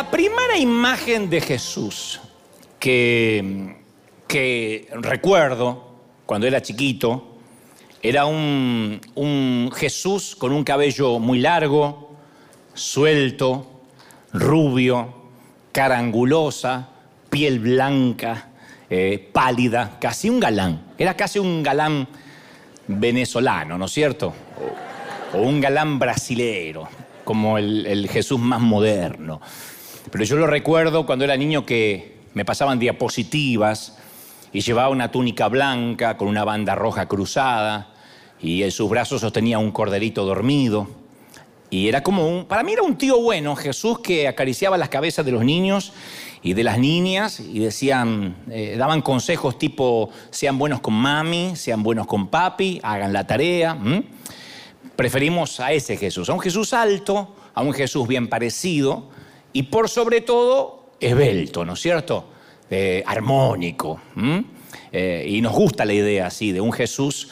La primera imagen de Jesús que, recuerdo cuando era chiquito era un, Jesús con un cabello muy largo, suelto, rubio, cara angulosa, piel blanca, eh, pálida, casi un galán. Era casi un galán venezolano, ¿no es cierto? O, un galán brasilero, como el Jesús más moderno. Pero yo lo recuerdo cuando era niño que me pasaban diapositivas y llevaba una túnica blanca con una banda roja cruzada y en sus brazos sostenía un corderito dormido. Y era como un, para mí era un tío bueno, Jesús que acariciaba las cabezas de los niños y de las niñas y decían, eh, daban consejos tipo, sean buenos con mami, sean buenos con papi, hagan la tarea. Preferimos a ese Jesús, a un Jesús alto, a un Jesús bien parecido y por sobre todo esbelto, ¿no es cierto? Armónico. Eh, y nos gusta la idea así de un Jesús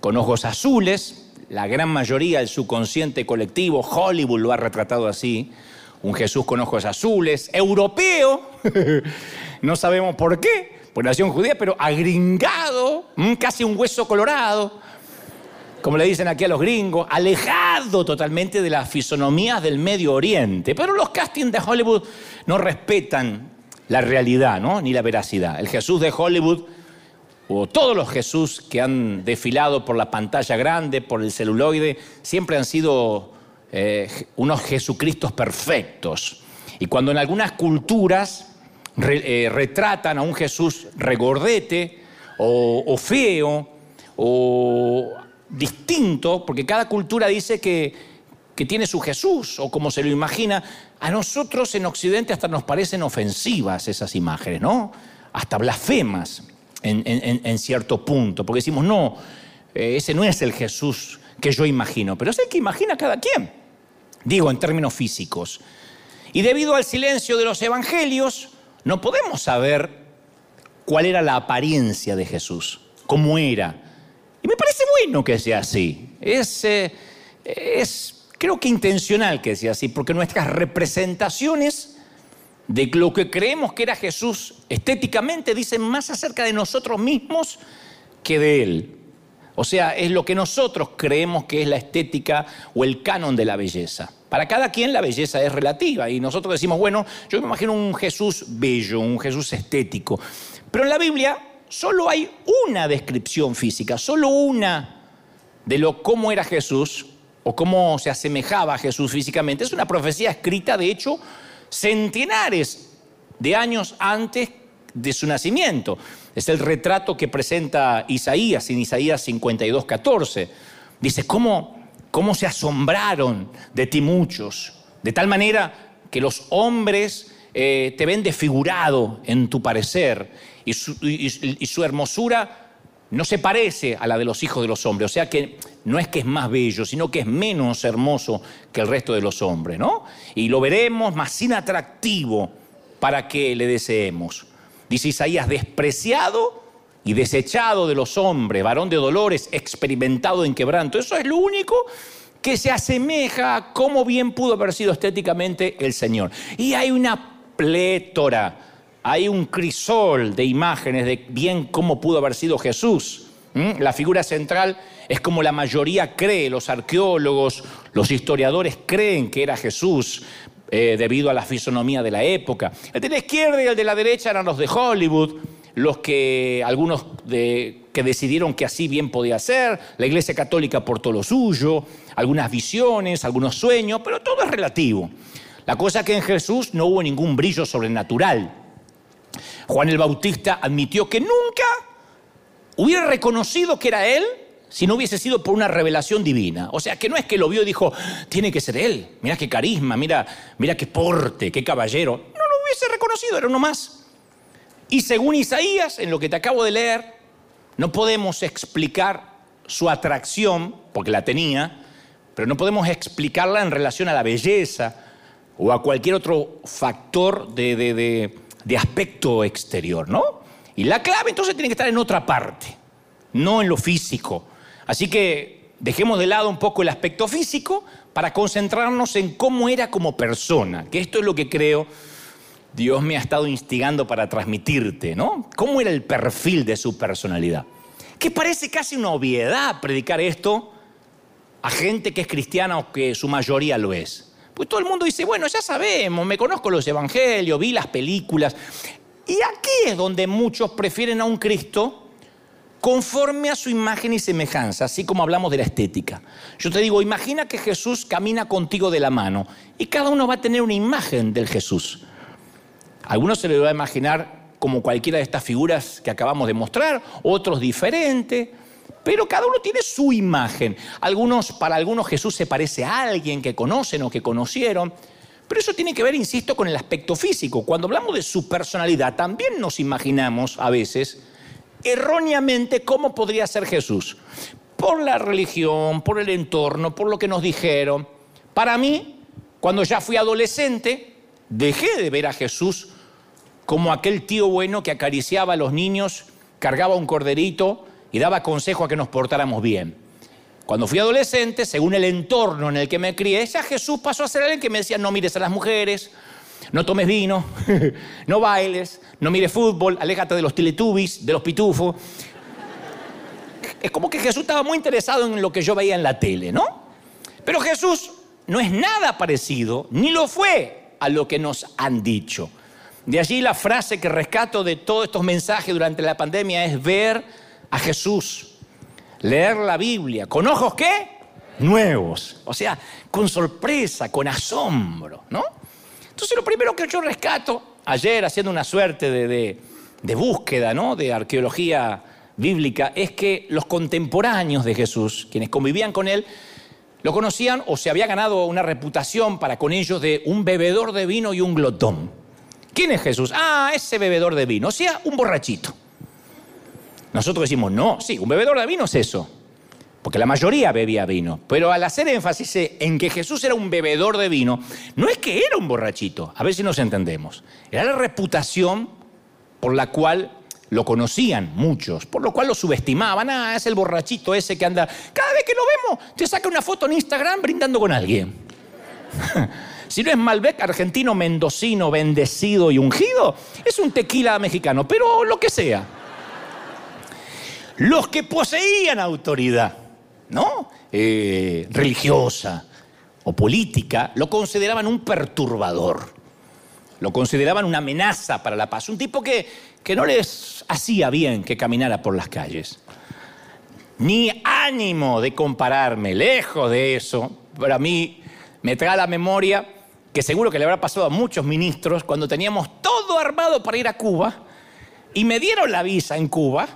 con ojos azules, la gran mayoría del subconsciente colectivo, Hollywood lo ha retratado así, un Jesús con ojos azules, europeo, no sabemos por qué, por nación judía, pero agringado, casi un hueso colorado, como le dicen aquí a los gringos, alejado totalmente de las fisonomías del Medio Oriente. Pero los castings de Hollywood no respetan la realidad, ¿no? ni la veracidad. El Jesús de Hollywood o todos los Jesús que han desfilado por la pantalla grande, por el celuloide, siempre han sido eh, unos Jesucristos perfectos. Y cuando en algunas culturas eh, retratan a un Jesús regordete o, o feo o distinto, porque cada cultura dice que, que tiene su Jesús o como se lo imagina, a nosotros en Occidente hasta nos parecen ofensivas esas imágenes, ¿no? Hasta blasfemas en, en- en cierto punto, porque decimos, no, eh, ese no es el Jesús que yo imagino, pero es el que imagina cada quien, digo en términos físicos. Y debido al silencio de los evangelios, no podemos saber cuál era la apariencia de Jesús, cómo era. Parece bueno que sea así. Es, eh, es creo que intencional que sea así, porque nuestras representaciones de lo que creemos que era Jesús estéticamente dicen más acerca de nosotros mismos que de Él. O sea, es lo que nosotros creemos que es la estética o el canon de la belleza. Para cada quien la belleza es relativa y nosotros decimos, bueno, yo me imagino un Jesús bello, un Jesús estético. Pero en la Biblia solo hay una descripción física, solo una de lo cómo era Jesús o cómo se asemejaba a Jesús físicamente. Es una profecía escrita, de hecho, centenares de años antes de su nacimiento. Es el retrato que presenta Isaías en Isaías 52, 14. Dice, ¿cómo, cómo se asombraron de ti muchos? De tal manera que los hombres eh, te ven desfigurado en tu parecer y su, hermosura no se parece a la de los hijos de los hombres. O sea que no es que es más bello, sino que es menos hermoso que el resto de los hombres, ¿no? Y lo veremos más inatractivo para que le deseemos. Dice Isaías, despreciado y desechado de los hombres, varón de dolores, experimentado en quebranto. Eso es lo único que se asemeja a cómo bien pudo haber sido estéticamente el Señor. Y hay una plétora hay un crisol de imágenes de bien cómo pudo haber sido Jesús. La figura central es como la mayoría cree, los arqueólogos, los historiadores creen que era Jesús eh, debido a la fisonomía de la época. El de la izquierda y el de la derecha eran los de Hollywood, los que algunos que decidieron que así bien podía ser, la Iglesia Católica aportó lo suyo, algunas visiones, algunos sueños, pero todo es relativo. La cosa es que en Jesús no hubo ningún brillo sobrenatural. Juan el Bautista admitió que nunca hubiera reconocido que era él si no hubiese sido por una revelación divina. O sea, que no es que lo vio y dijo, tiene que ser él, mira qué carisma, mira, mira qué porte, qué caballero. No lo hubiese reconocido, era uno más. Y según Isaías, en lo que te acabo de leer, no podemos explicar su atracción, porque la tenía, pero no podemos explicarla en relación a la belleza o a cualquier otro factor de, de- de- de aspecto exterior, ¿no? Y la clave entonces tiene que estar en otra parte, no en lo físico. Así que dejemos de lado un poco el aspecto físico para concentrarnos en cómo era como persona, que esto es lo que creo Dios me ha estado instigando para transmitirte, ¿no? ¿Cómo era el perfil de su personalidad? Que parece casi una obviedad predicar esto a gente que es cristiana o que su mayoría lo es. Pues todo el mundo dice, bueno, ya sabemos, me conozco los evangelios, vi las películas. Y aquí es donde muchos prefieren a un Cristo conforme a su imagen y semejanza, así como hablamos de la estética. Yo te digo, imagina que Jesús camina contigo de la mano y cada uno va a tener una imagen del Jesús. algunos se le va a imaginar como cualquiera de estas figuras que acabamos de mostrar, otros diferentes, pero cada uno tiene su imagen. Algunos, para algunos Jesús se parece a alguien que conocen o que conocieron, pero eso tiene que ver, insisto, con el aspecto físico. Cuando hablamos de su personalidad, también nos imaginamos a veces erróneamente cómo podría ser Jesús. Por la religión, por el entorno, por lo que nos dijeron. Para mí, cuando ya fui adolescente, dejé de ver a Jesús como aquel tío bueno que acariciaba a los niños, cargaba un corderito y daba consejo a que nos portáramos bien. Cuando fui adolescente, según el entorno en el que me crié, ya Jesús pasó a ser alguien que me decía, no mires a las mujeres, no tomes vino, no bailes, no mires fútbol, aléjate de los teletubbies, de los pitufos. Es como que Jesús estaba muy interesado en lo que yo veía en la tele, ¿no? Pero Jesús no es nada parecido, ni lo fue a lo que nos han dicho. De allí la frase que rescato de todos estos mensajes durante la pandemia es ver a Jesús, leer la Biblia, con ojos qué? Nuevos, o sea, con sorpresa, con asombro, ¿no? Entonces lo primero que yo rescato, ayer haciendo una suerte de, búsqueda, ¿no? De arqueología bíblica, es que los contemporáneos de Jesús, quienes convivían con él, lo conocían o se había ganado una reputación para con ellos de un bebedor de vino y un glotón. ¿Quién es Jesús? Ah, ese bebedor de vino, o sea, un borrachito. Nosotros decimos, no, sí, un bebedor de vino es eso porque la mayoría bebía vino. Pero al hacer énfasis en que Jesús era un bebedor de vino, no es que era un borrachito, a ver si nos entendemos. Era la reputación por la cual lo conocían muchos, por lo cual lo subestimaban. Ah, es el borrachito ese que anda. Cada vez que lo vemos, te saca una foto en Instagram brindando con alguien. si no es Malbec argentino, mendocino, bendecido y ungido, es un tequila mexicano, pero lo que sea. Los que poseían autoridad ¿no? Eh, religiosa o política, lo consideraban un perturbador, lo consideraban una amenaza para la paz, un tipo que, que no les hacía bien que caminara por las calles. Ni ánimo de compararme, lejos de eso, para mí me trae a la memoria que seguro que le habrá pasado a muchos ministros cuando teníamos todo armado para ir a Cuba y me dieron la visa en Cuba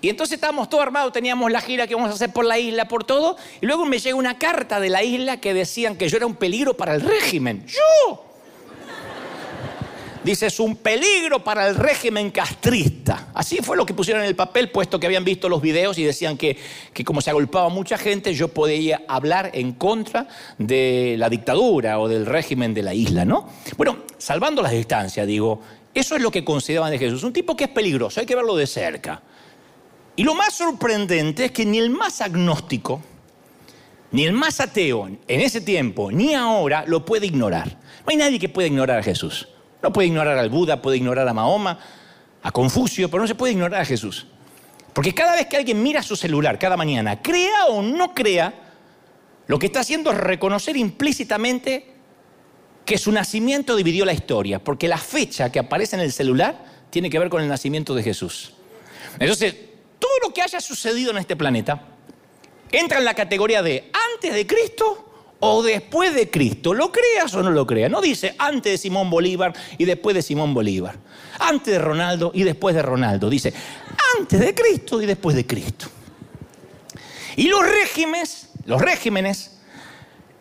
y entonces estábamos todos armados, teníamos la gira que vamos a hacer por la isla, por todo, y luego me llega una carta de la isla que decían que yo era un peligro para el régimen. ¡Yo! Dice, es un peligro para el régimen castrista. Así fue lo que pusieron en el papel, puesto que habían visto los videos y decían que, que como se agolpaba mucha gente, yo podía hablar en contra de la dictadura o del régimen de la isla, ¿no? Bueno, salvando las distancias, digo, eso es lo que consideraban de Jesús. Un tipo que es peligroso, hay que verlo de cerca. Y lo más sorprendente es que ni el más agnóstico, ni el más ateo en ese tiempo, ni ahora, lo puede ignorar. No hay nadie que pueda ignorar a Jesús. No puede ignorar al Buda, puede ignorar a Mahoma, a Confucio, pero no se puede ignorar a Jesús. Porque cada vez que alguien mira su celular cada mañana, crea o no crea, lo que está haciendo es reconocer implícitamente que su nacimiento dividió la historia, porque la fecha que aparece en el celular tiene que ver con el nacimiento de Jesús. Entonces, todo lo que haya sucedido en este planeta entra en la categoría de antes de Cristo o después de Cristo. ¿Lo creas o no lo creas? No dice antes de Simón Bolívar y después de Simón Bolívar. Antes de Ronaldo y después de Ronaldo. Dice antes de Cristo y después de Cristo. Y los regímenes, los regímenes,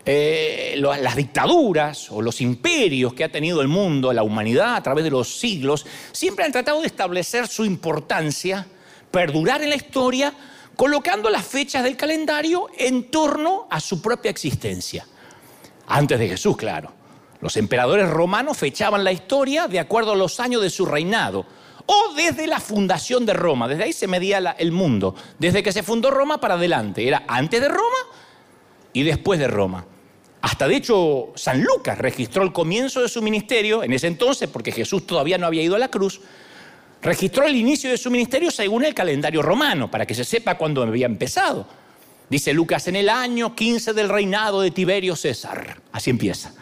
eh, las dictaduras o los imperios que ha tenido el mundo, la humanidad a través de los siglos, siempre han tratado de establecer su importancia perdurar en la historia colocando las fechas del calendario en torno a su propia existencia. Antes de Jesús, claro. Los emperadores romanos fechaban la historia de acuerdo a los años de su reinado. o desde la fundación de Roma. Desde ahí se medía el mundo. Desde que se fundó Roma para adelante. Era antes de Roma y después de Roma. Hasta de hecho San Lucas registró el comienzo de su ministerio en ese entonces, porque Jesús todavía no había ido a la cruz, registró el inicio de su ministerio según el calendario romano, para que se sepa cuándo había empezado. Dice Lucas, en el año 15 del reinado de Tiberio César. Así empieza.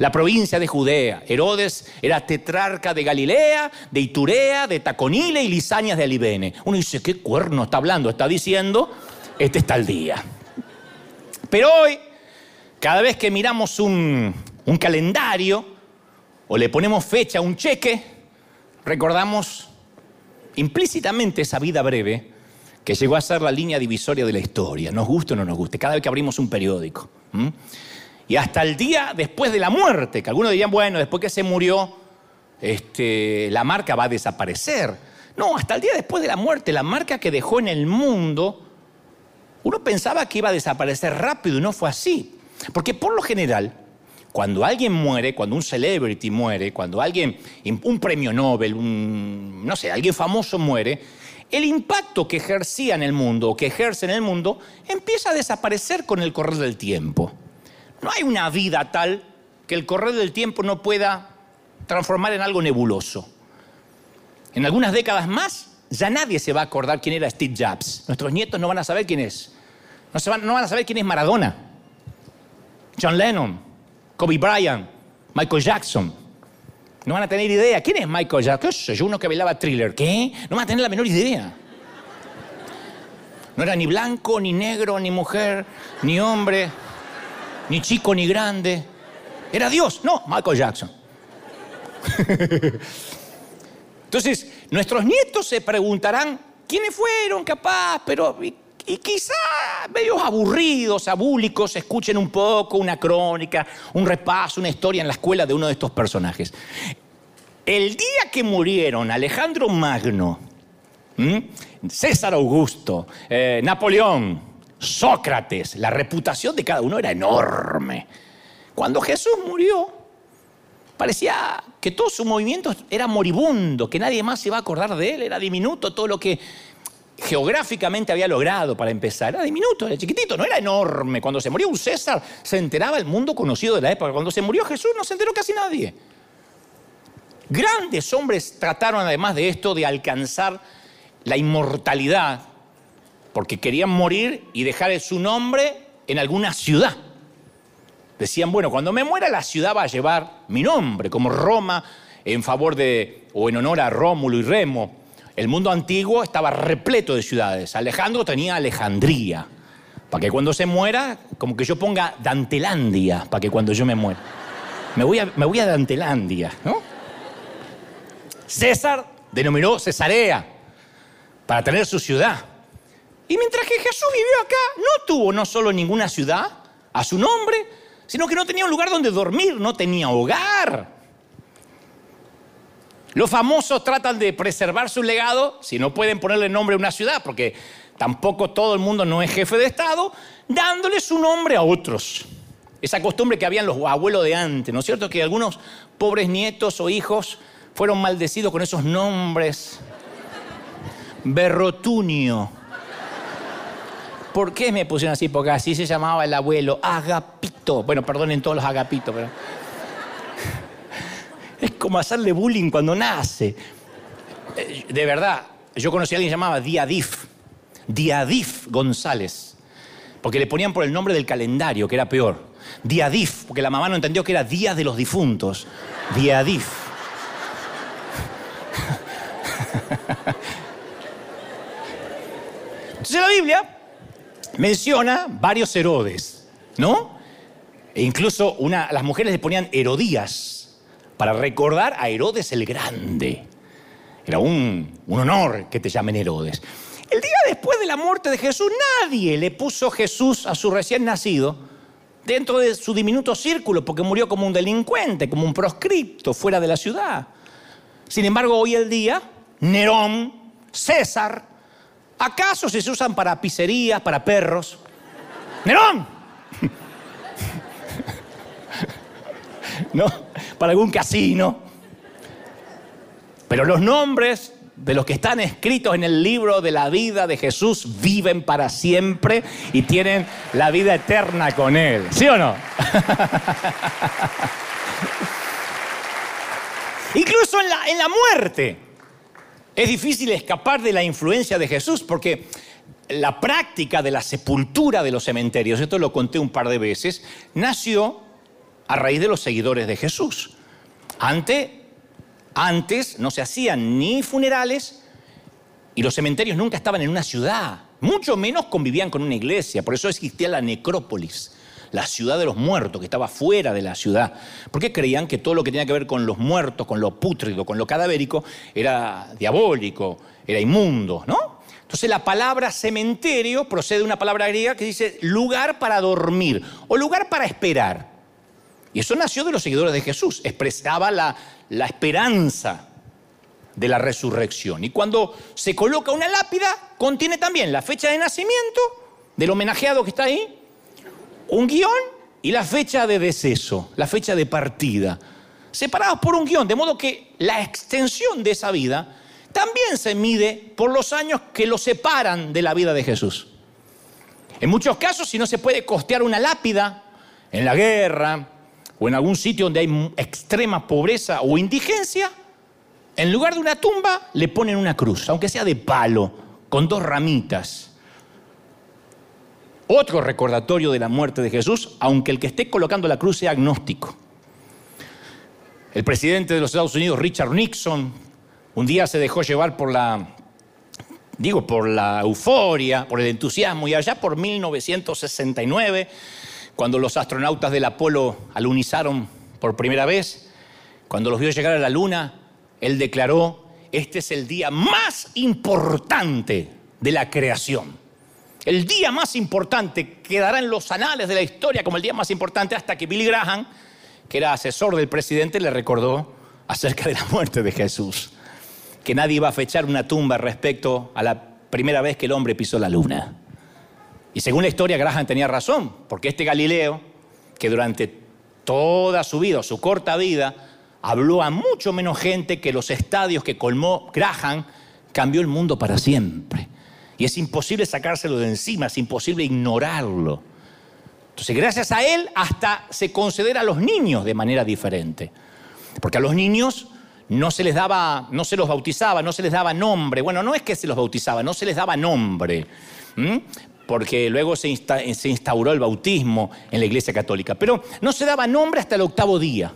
La provincia de Judea. Herodes era tetrarca de Galilea, de Iturea, de Taconile y Lisañas de Alibene. Uno dice, ¿qué cuerno está hablando? Está diciendo, este está el día. Pero hoy, cada vez que miramos un calendario o le ponemos fecha a un cheque, recordamos implícitamente esa vida breve que llegó a ser la línea divisoria de la historia, nos guste o no nos guste, cada vez que abrimos un periódico. Y hasta el día después de la muerte, que algunos dirían, bueno, después que se murió, este, la marca va a desaparecer. No, hasta el día después de la muerte, la marca que dejó en el mundo, uno pensaba que iba a desaparecer rápido y no fue así. Porque por lo general, cuando alguien muere, cuando un celebrity muere, cuando alguien, un premio Nobel, un, no sé, alguien famoso muere, el impacto que ejercía en el mundo o que ejerce en el mundo empieza a desaparecer con el correr del tiempo. No hay una vida tal que el correr del tiempo no pueda transformar en algo nebuloso. En algunas décadas más, ya nadie se va a acordar quién era Steve Jobs. Nuestros nietos no van a saber quién es. No, no van a saber quién es Maradona, John Lennon, Kobe Bryant, Michael Jackson. No van a tener idea. ¿Quién es Michael Jackson? ¿Qué sé yo? Uno que bailaba thriller. ¿Qué? No van a tener la menor idea. No era ni blanco, ni negro, ni mujer, ni hombre, ni chico, ni grande. Era Dios. No, Michael Jackson. Entonces, nuestros nietos se preguntarán, ¿quiénes fueron capaz? Pero, y quizá medios aburridos, abúlicos, escuchen un poco una crónica, un repaso, una historia en la escuela de uno de estos personajes. El día que murieron Alejandro Magno. César Augusto, eh, Napoleón, Sócrates, la reputación de cada uno era enorme. Cuando Jesús murió, parecía que todo su movimiento era moribundo, que nadie más se iba a acordar de él, era diminuto todo lo que geográficamente había logrado para empezar. Era diminuto, era chiquitito, no era enorme. Cuando se murió un César, se enteraba el mundo conocido de la época. Cuando se murió Jesús, no se enteró casi nadie. Grandes hombres trataron además de esto de alcanzar la inmortalidad, porque querían morir y dejar su nombre en alguna ciudad. Decían, bueno, cuando me muera la ciudad va a llevar mi nombre, como Roma en favor de, o en honor a Rómulo y Remo. El mundo antiguo estaba repleto de ciudades. Alejandro tenía Alejandría, para que cuando se muera, como que yo ponga Dantelandia, para que cuando yo me muera. Me voy a, Dantelandia, ¿no? César denominó Cesarea para tener su ciudad. Y mientras que Jesús vivió acá, no tuvo no solo ninguna ciudad a su nombre, sino que no tenía un lugar donde dormir, no tenía hogar. Los famosos tratan de preservar su legado, si no pueden ponerle nombre a una ciudad, porque tampoco todo el mundo no es jefe de Estado, dándole su nombre a otros. Esa costumbre que habían los abuelos de antes, ¿no es cierto? Que algunos pobres nietos o hijos fueron maldecidos con esos nombres. Berrotunio. ¿Por qué me pusieron así? Porque así se llamaba el abuelo, Agapito. Bueno, perdonen todos los Agapitos, pero... Es como hacerle bullying cuando nace. Eh, De verdad, yo conocí a alguien que llamaba Diadif. Diadif González. Porque le ponían por el nombre del calendario, que era peor. Diadif, porque la mamá no entendió que era Día de los Difuntos. Diadif. Entonces la Biblia menciona varios Herodes, ¿no? E incluso una, las mujeres le ponían Herodías para recordar a Herodes el Grande. Era un, un honor que te llamen Herodes. El día después de la muerte de Jesús, nadie le puso Jesús a su recién nacido dentro de su diminuto círculo, porque murió como un delincuente, como un proscripto fuera de la ciudad. Sin embargo, hoy el día, Nerón, César, ¿acaso se usan para pizzerías, para perros? Nerón, ¿no? Para algún casino. Pero los nombres de los que están escritos en el libro de la vida de Jesús viven para siempre y tienen la vida eterna con Él. ¿Sí o no? Incluso en la, en la muerte es difícil escapar de la influencia de Jesús porque la práctica de la sepultura de los cementerios, esto lo conté un par de veces, nació a raíz de los seguidores de Jesús. Antes, antes no se hacían ni funerales y los cementerios nunca estaban en una ciudad, mucho menos convivían con una iglesia, por eso existía la necrópolis la ciudad de los muertos, que estaba fuera de la ciudad, porque creían que todo lo que tenía que ver con los muertos, con lo pútrido, con lo cadavérico, era diabólico, era inmundo, ¿no? Entonces la palabra cementerio procede de una palabra griega que dice lugar para dormir o lugar para esperar. Y eso nació de los seguidores de Jesús, expresaba la, esperanza de la resurrección. Y cuando se coloca una lápida, contiene también la fecha de nacimiento del homenajeado que está ahí, un guion y la fecha de deceso, la fecha de partida, separados por un guion, de modo que la extensión de esa vida también se mide por los años que lo separan de la vida de Jesús. En muchos casos, si no se puede costear una lápida en la guerra o en algún sitio donde hay extrema pobreza o indigencia, en lugar de una tumba le ponen una cruz, aunque sea de palo, con dos ramitas otro recordatorio de la muerte de Jesús, aunque el que esté colocando la cruz sea agnóstico. El presidente de los Estados Unidos, Richard Nixon, un día se dejó llevar por la, digo, por la euforia, por el entusiasmo, y allá por 1969, cuando los astronautas del Apolo alunizaron por primera vez, cuando los vio llegar a la Luna, él declaró, este es el día más importante de la creación. El día más importante quedará en los anales de la historia como el día más importante hasta que Billy Graham, que era asesor del presidente, le recordó acerca de la muerte de Jesús. Que nadie iba a fechar una tumba respecto a la primera vez que el hombre pisó la luna. Y según la historia, Graham tenía razón, porque este Galileo, que durante toda su vida, su corta vida, habló a mucho menos gente que los estadios que colmó Graham, cambió el mundo para siempre. Y es imposible sacárselo de encima, es imposible ignorarlo. Entonces, gracias a él, hasta se considera a los niños de manera diferente. Porque a los niños no se les daba, no se los bautizaba, no se les daba nombre. Bueno, no es que se los bautizaba, no se les daba nombre. Porque luego se, instauró el bautismo en la iglesia católica. Pero no se daba nombre hasta el octavo día.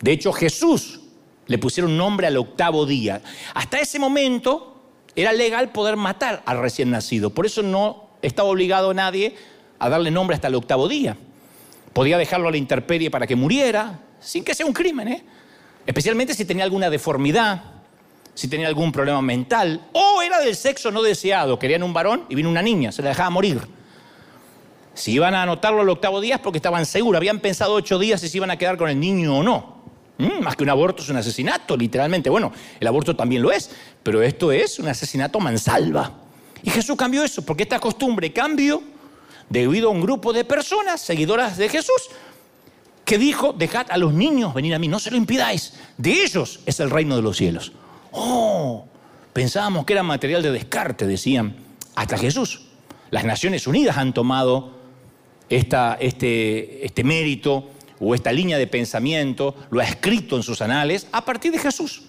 De hecho, Jesús le pusieron nombre al octavo día. Hasta ese momento, era legal poder matar al recién nacido. Por eso no estaba obligado nadie a darle nombre hasta el octavo día. Podía dejarlo a la intemperie para que muriera, sin que sea un crimen, ¿eh? especialmente si tenía alguna deformidad, si tenía algún problema mental, o era del sexo no deseado, querían un varón y vino una niña, se la dejaba morir. Si iban a anotarlo al octavo día es porque estaban seguros, habían pensado ocho días si se iban a quedar con el niño o no. Mm, más que un aborto es un asesinato, literalmente. Bueno, el aborto también lo es, pero esto es un asesinato mansalva. Y Jesús cambió eso, porque esta costumbre cambió debido a un grupo de personas, seguidoras de Jesús, que dijo, dejad a los niños venir a mí, no se lo impidáis, de ellos es el reino de los cielos. Oh, pensábamos que era material de descarte, decían, hasta Jesús. Las Naciones Unidas han tomado este, este mérito o esta línea de pensamiento, lo ha escrito en sus anales a partir de Jesús.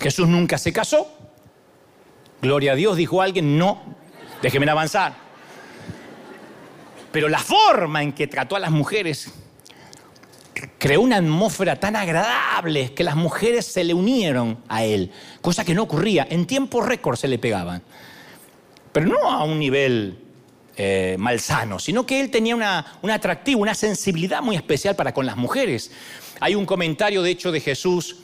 Jesús nunca se casó. Gloria a Dios, dijo alguien, no, déjenme avanzar. Pero la forma en que trató a las mujeres creó una atmósfera tan agradable que las mujeres se le unieron a él, cosa que no ocurría. En tiempo récord se le pegaban. Pero no a un nivel eh, malsano, sino que él tenía una, un atractivo, una sensibilidad muy especial para con las mujeres. Hay un comentario, de hecho, de Jesús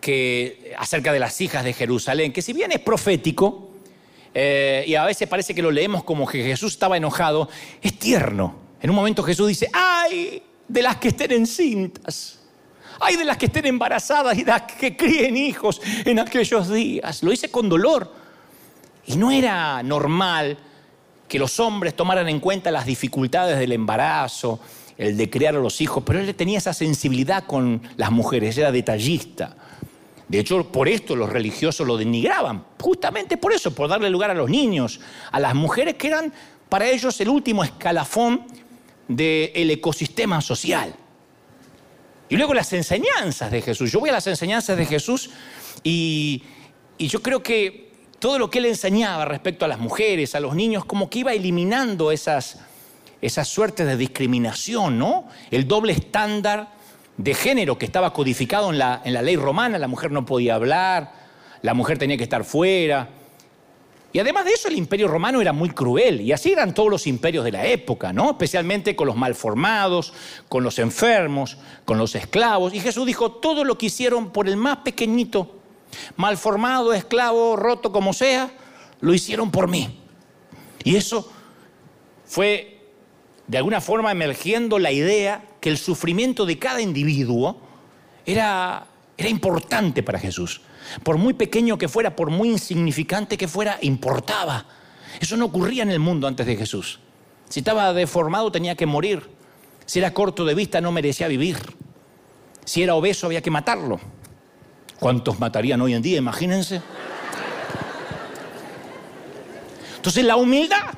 que, acerca de las hijas de Jerusalén, que si bien es profético, eh, y a veces parece que lo leemos como que Jesús estaba enojado, es tierno. En un momento Jesús dice, ay de las que estén encintas, ay de las que estén embarazadas y de las que críen hijos en aquellos días. Lo dice con dolor. Y no era normal que los hombres tomaran en cuenta las dificultades del embarazo, el de criar a los hijos, pero él tenía esa sensibilidad con las mujeres, era detallista. De hecho, por esto los religiosos lo denigraban, justamente por eso, por darle lugar a los niños, a las mujeres que eran para ellos el último escalafón del ecosistema social. Y luego las enseñanzas de Jesús. Yo voy a las enseñanzas de Jesús y, yo creo que todo lo que él enseñaba respecto a las mujeres, a los niños, como que iba eliminando esas, esas suertes de discriminación, ¿no? El doble estándar de género que estaba codificado en la, en la ley romana, la mujer no podía hablar, la mujer tenía que estar fuera. Y además de eso, el imperio romano era muy cruel, y así eran todos los imperios de la época, ¿no? Especialmente con los malformados, con los enfermos, con los esclavos. Y Jesús dijo, todo lo que hicieron por el más pequeñito, malformado, esclavo, roto como sea, lo hicieron por mí. Y eso fue de alguna forma emergiendo la idea que el sufrimiento de cada individuo era, era importante para Jesús. Por muy pequeño que fuera, por muy insignificante que fuera, importaba. Eso no ocurría en el mundo antes de Jesús. Si estaba deformado tenía que morir. Si era corto de vista no merecía vivir. Si era obeso había que matarlo. ¿Cuántos matarían hoy en día? Imagínense. Entonces la humildad,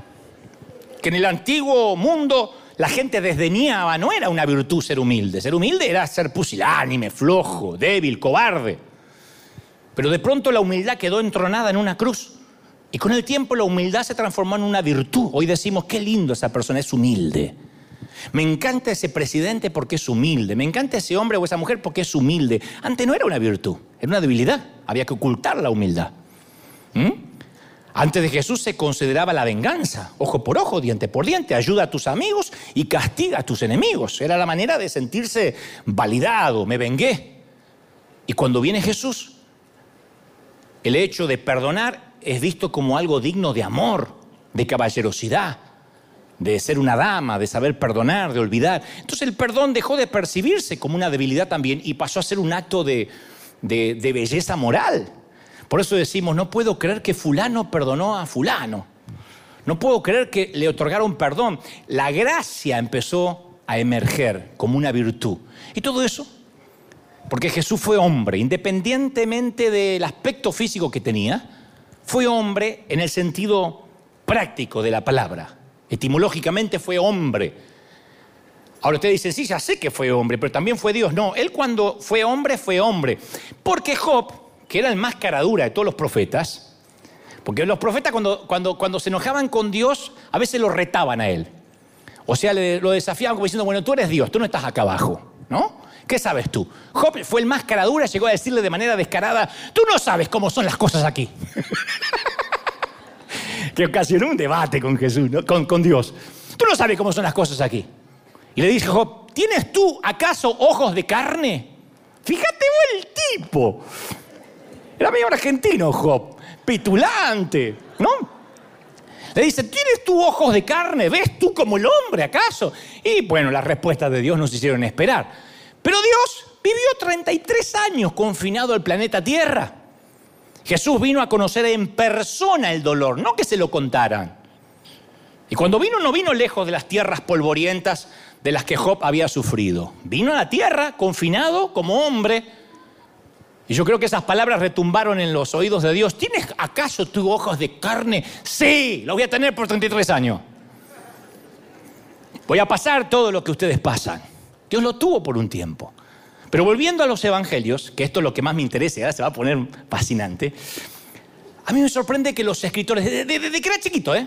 que en el antiguo mundo la gente desdeñaba, no era una virtud ser humilde. Ser humilde era ser pusilánime, flojo, débil, cobarde. Pero de pronto la humildad quedó entronada en una cruz. Y con el tiempo la humildad se transformó en una virtud. Hoy decimos, qué lindo esa persona, es humilde. Me encanta ese presidente porque es humilde. Me encanta ese hombre o esa mujer porque es humilde. Antes no era una virtud, era una debilidad. Había que ocultar la humildad. ¿Mm? Antes de Jesús se consideraba la venganza, ojo por ojo, diente por diente, ayuda a tus amigos y castiga a tus enemigos. Era la manera de sentirse validado, me vengué. Y cuando viene Jesús, el hecho de perdonar es visto como algo digno de amor, de caballerosidad, de ser una dama, de saber perdonar, de olvidar. Entonces el perdón dejó de percibirse como una debilidad también y pasó a ser un acto de, belleza moral. Por eso decimos, no puedo creer que fulano perdonó a fulano. No puedo creer que le otorgaron perdón. La gracia empezó a emerger como una virtud. Y todo eso porque Jesús fue hombre, independientemente del aspecto físico que tenía, fue hombre en el sentido práctico de la palabra. Etimológicamente fue hombre. Ahora usted dice, sí, ya sé que fue hombre, pero también fue Dios. No, él cuando fue hombre, fue hombre. Porque Job que era el más caradura de todos los profetas, porque los profetas cuando, cuando, cuando se enojaban con Dios, a veces lo retaban a él. O sea, lo desafiaban como diciendo, bueno, tú eres Dios, tú no estás acá abajo, ¿no? ¿Qué sabes tú? Job fue el más caradura, llegó a decirle de manera descarada, tú no sabes cómo son las cosas aquí. que ocasionó un debate con Jesús, con, Dios. Tú no sabes cómo son las cosas aquí. Y le dice Job, ¿tienes tú acaso ojos de carne? Fíjate el tipo. Era medio argentino Job, pitulante, ¿no? Le dice, ¿tienes tú ojos de carne? ¿Ves tú como el hombre acaso? Y bueno, las respuestas de Dios nos hicieron esperar. Pero Dios vivió 33 años confinado al planeta Tierra. Jesús vino a conocer en persona el dolor, no que se lo contaran. Y cuando vino no vino lejos de las tierras polvorientas de las que Job había sufrido. Vino a la tierra confinado como hombre y yo creo que esas palabras retumbaron en los oídos de Dios. ¿Tienes acaso tus ojos de carne? Sí, lo voy a tener por 33 años. Voy a pasar todo lo que ustedes pasan. Dios lo tuvo por un tiempo. Pero volviendo a los evangelios, que esto es lo que más me interesa, se va a poner fascinante, a mí me sorprende que los escritores, desde, que era chiquito, ¿eh?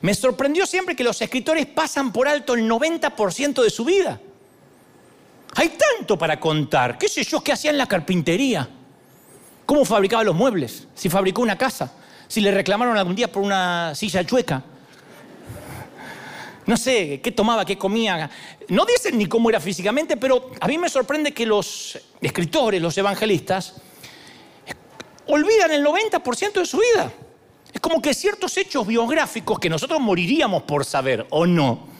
me sorprendió siempre que los escritores pasan por alto el 90% de su vida. Hay tanto para contar. ¿Qué sé yo qué hacía en la carpintería? ¿Cómo fabricaba los muebles? Si fabricó una casa. Si le reclamaron algún día por una silla chueca. No sé, qué tomaba, qué comía. No dicen ni cómo era físicamente, pero a mí me sorprende que los escritores, los evangelistas, olvidan el 90% de su vida. Es como que ciertos hechos biográficos que nosotros moriríamos por saber o no,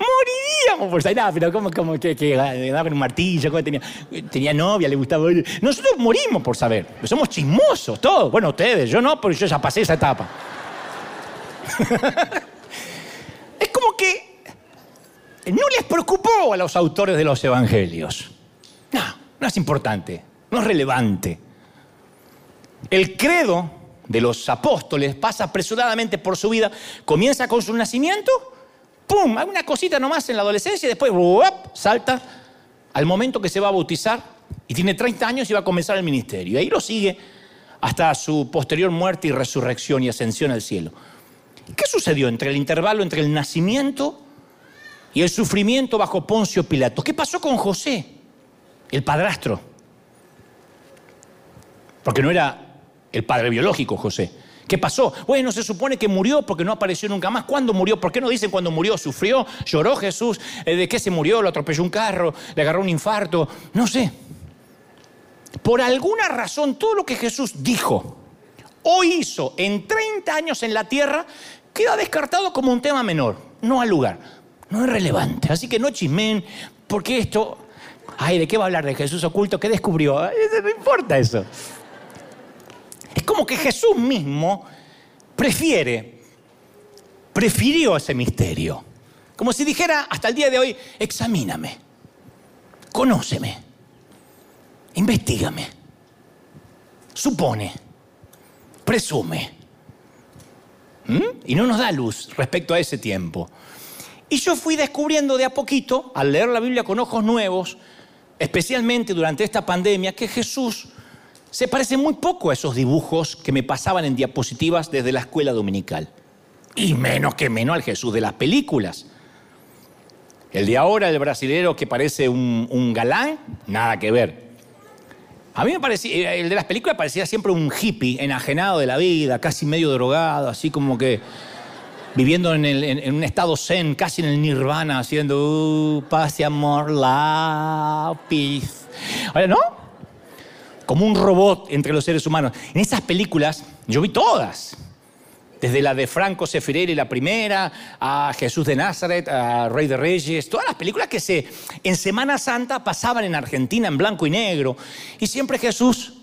Moriríamos por saber. pero como, como que, que daba un martillo, tenía, tenía novia, le gustaba. Nosotros morimos por saber. Somos chismosos, todos. Bueno, ustedes, yo no, pero yo ya pasé esa etapa. es como que no les preocupó a los autores de los evangelios. No, no es importante, no es relevante. El credo de los apóstoles pasa apresuradamente por su vida, comienza con su nacimiento, ¡pum! Hay una cosita nomás en la adolescencia y después salta al momento que se va a bautizar y tiene 30 años y va a comenzar el ministerio. Y ahí lo sigue hasta su posterior muerte y resurrección y ascensión al cielo. ¿Qué sucedió entre el intervalo entre el nacimiento y el sufrimiento bajo Poncio Pilato? ¿Qué pasó con José, el padrastro? Porque no era el padre biológico José. ¿Qué pasó? Bueno, se supone que murió porque no apareció nunca más. ¿Cuándo murió? ¿Por qué no dicen cuándo murió? ¿Sufrió? ¿Lloró Jesús? Eh, ¿De qué se murió? ¿Lo atropelló un carro? ¿Le agarró un infarto? No sé. Por alguna razón, todo lo que Jesús dijo o hizo en 30 años en la tierra queda descartado como un tema menor, no al lugar, no es relevante. Así que no chismen, porque esto, ay, ¿de qué va a hablar de Jesús oculto? ¿Qué descubrió? no importa eso. Es como que Jesús mismo prefiere, prefirió ese misterio. Como si dijera hasta el día de hoy, examíname, conóceme, investigame, supone, presume. ¿Mm? Y no nos da luz respecto a ese tiempo. Y yo fui descubriendo de a poquito, al leer la Biblia con ojos nuevos, especialmente durante esta pandemia, que Jesús se parece muy poco a esos dibujos que me pasaban en diapositivas desde la escuela dominical. Y menos que menos al Jesús de las películas. El de ahora, el brasilero que parece un, galán, nada que ver. A mí me parecía, el de las películas parecía siempre un hippie enajenado de la vida, casi medio drogado, así como que viviendo en, un estado zen, casi en el nirvana, haciendo uh, paz y amor, la peace. Ahora, ¿no? como un robot entre los seres humanos. En esas películas, yo vi todas. Desde la de Franco Sefirelli, la primera, a Jesús de Nazaret, a Rey de Reyes, todas las películas que se, en Semana Santa pasaban en Argentina en blanco y negro. Y siempre Jesús,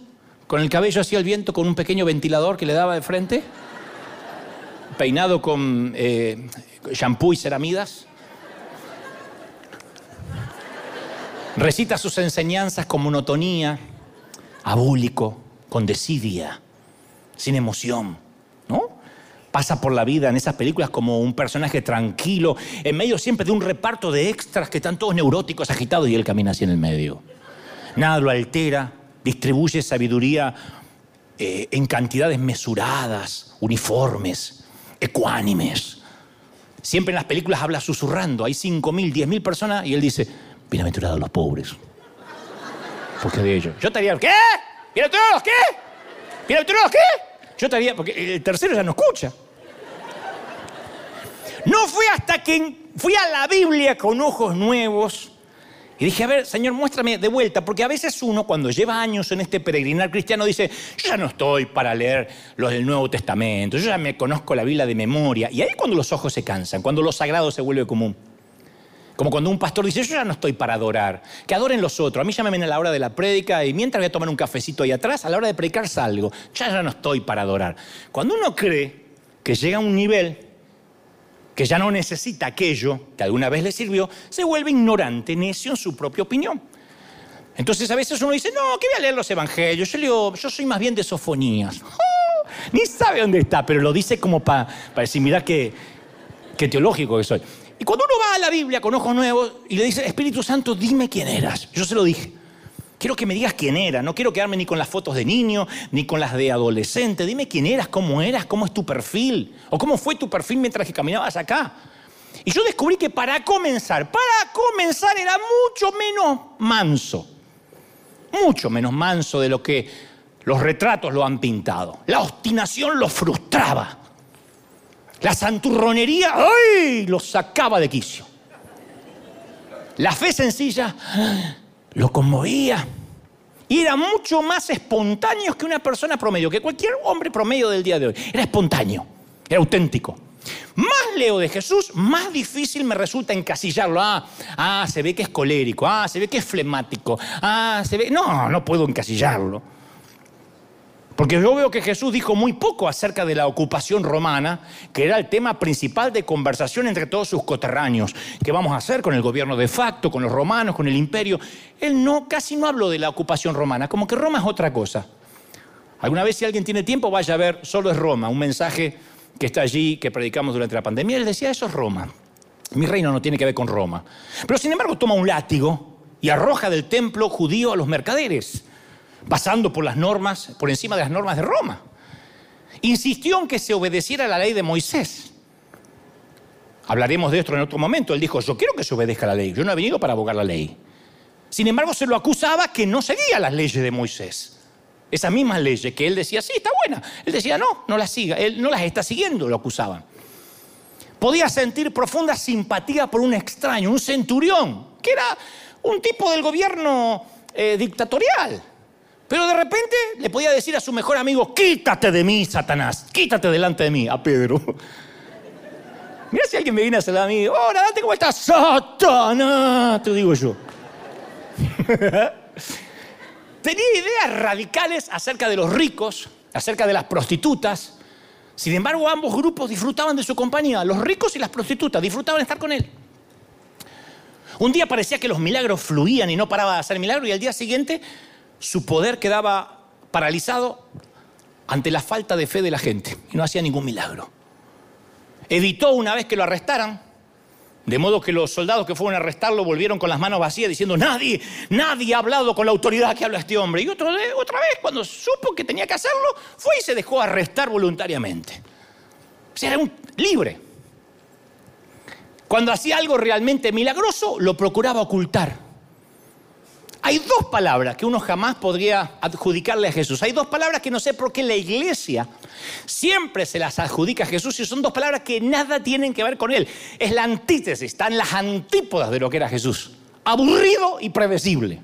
con el cabello hacia el viento, con un pequeño ventilador que le daba de frente, peinado con eh, shampoo y ceramidas. Recita sus enseñanzas con monotonía abúlico, con desidia, sin emoción, ¿no? Pasa por la vida en esas películas como un personaje tranquilo, en medio siempre de un reparto de extras que están todos neuróticos, agitados, y él camina así en el medio. Nada lo altera, distribuye sabiduría eh, en cantidades mesuradas, uniformes, ecuánimes. Siempre en las películas habla susurrando, hay 5.000, 10.000 personas y él dice, bienaventurados los pobres, porque de ellos. Yo estaría, ¿qué? ¿Bienaventurados qué? ¿Bienaventurados qué? Yo estaría, porque el tercero ya no escucha. No fue hasta que fui a la Biblia con ojos nuevos y dije, a ver, Señor, muéstrame de vuelta, porque a veces uno cuando lleva años en este peregrinar cristiano dice, yo ya no estoy para leer los del Nuevo Testamento, yo ya me conozco la Biblia de memoria. Y ahí cuando los ojos se cansan, cuando lo sagrado se vuelve común. Como cuando un pastor dice, yo ya no estoy para adorar, que adoren los otros. A mí llámame a la hora de la prédica y mientras voy a tomar un cafecito ahí atrás, a la hora de predicar salgo. Ya, ya no estoy para adorar. Cuando uno cree que llega a un nivel que ya no necesita aquello que alguna vez le sirvió, se vuelve ignorante, necio en su propia opinión. Entonces a veces uno dice, no, que voy a leer los evangelios, yo, yo soy más bien de sofonías. ni sabe dónde está, pero lo dice como para decir, mira qué, qué teológico que soy. Y cuando uno va a la Biblia con ojos nuevos y le dice, Espíritu Santo, dime quién eras. Yo se lo dije. Quiero que me digas quién era. No quiero quedarme ni con las fotos de niño, ni con las de adolescente. Dime quién eras, cómo eras, cómo es tu perfil. O cómo fue tu perfil mientras que caminabas acá. Y yo descubrí que para comenzar, para comenzar era mucho menos manso. Mucho menos manso de lo que los retratos lo han pintado. La obstinación lo frustraba. La santurronería, ¡ay! lo sacaba de quicio. La fe sencilla lo conmovía. Y era mucho más espontáneo que una persona promedio, que cualquier hombre promedio del día de hoy. Era espontáneo, era auténtico. Más leo de Jesús, más difícil me resulta encasillarlo. Ah, ah, se ve que es colérico, ah, se ve que es flemático, ah, se ve... No, no puedo encasillarlo. Porque yo veo que Jesús dijo muy poco acerca de la ocupación romana, que era el tema principal de conversación entre todos sus coterráneos. ¿Qué vamos a hacer con el gobierno de facto, con los romanos, con el imperio? Él no, casi no habló de la ocupación romana, como que Roma es otra cosa. Alguna vez si alguien tiene tiempo vaya a ver, solo es Roma, un mensaje que está allí, que predicamos durante la pandemia. Él decía, eso es Roma. Mi reino no tiene que ver con Roma. Pero sin embargo toma un látigo y arroja del templo judío a los mercaderes, pasando por las normas, por encima de las normas de Roma. Insistió en que se obedeciera la ley de Moisés. Hablaremos de esto en otro momento. Él dijo, yo quiero que se obedezca la ley, yo no he venido para abogar la ley. Sin embargo, se lo acusaba que no seguía las leyes de Moisés. Esas mismas leyes que él decía, sí, está buena. Él decía, no, no las siga. Él no las está siguiendo, lo acusaban. Podía sentir profunda simpatía por un extraño, un centurión, que era un tipo del gobierno eh, dictatorial. Pero de repente le podía decir a su mejor amigo, quítate de mí, Satanás, quítate delante de mí, a Pedro. Mira si alguien me viene a saludar a mí, hola, Dante, ¿cómo estás? Satanás, te digo yo. Tenía ideas radicales acerca de los ricos, acerca de las prostitutas. Sin embargo, ambos grupos disfrutaban de su compañía. Los ricos y las prostitutas disfrutaban de estar con él. Un día parecía que los milagros fluían y no paraba de hacer milagros y al día siguiente su poder quedaba paralizado ante la falta de fe de la gente y no hacía ningún milagro. Evitó una vez que lo arrestaran de modo que los soldados que fueron a arrestarlo volvieron con las manos vacías diciendo, nadie, nadie ha hablado con la autoridad que habla este hombre. Y otra vez, otra vez, cuando supo que tenía que hacerlo, fue y se dejó arrestar voluntariamente. O sea, era un libre. Cuando hacía algo realmente milagroso, lo procuraba ocultar. Hay dos palabras que uno jamás podría adjudicarle a Jesús. Hay dos palabras que no sé por qué la iglesia siempre se las adjudica a Jesús y son dos palabras que nada tienen que ver con él. Es la antítesis, están las antípodas de lo que era Jesús. Aburrido y predecible.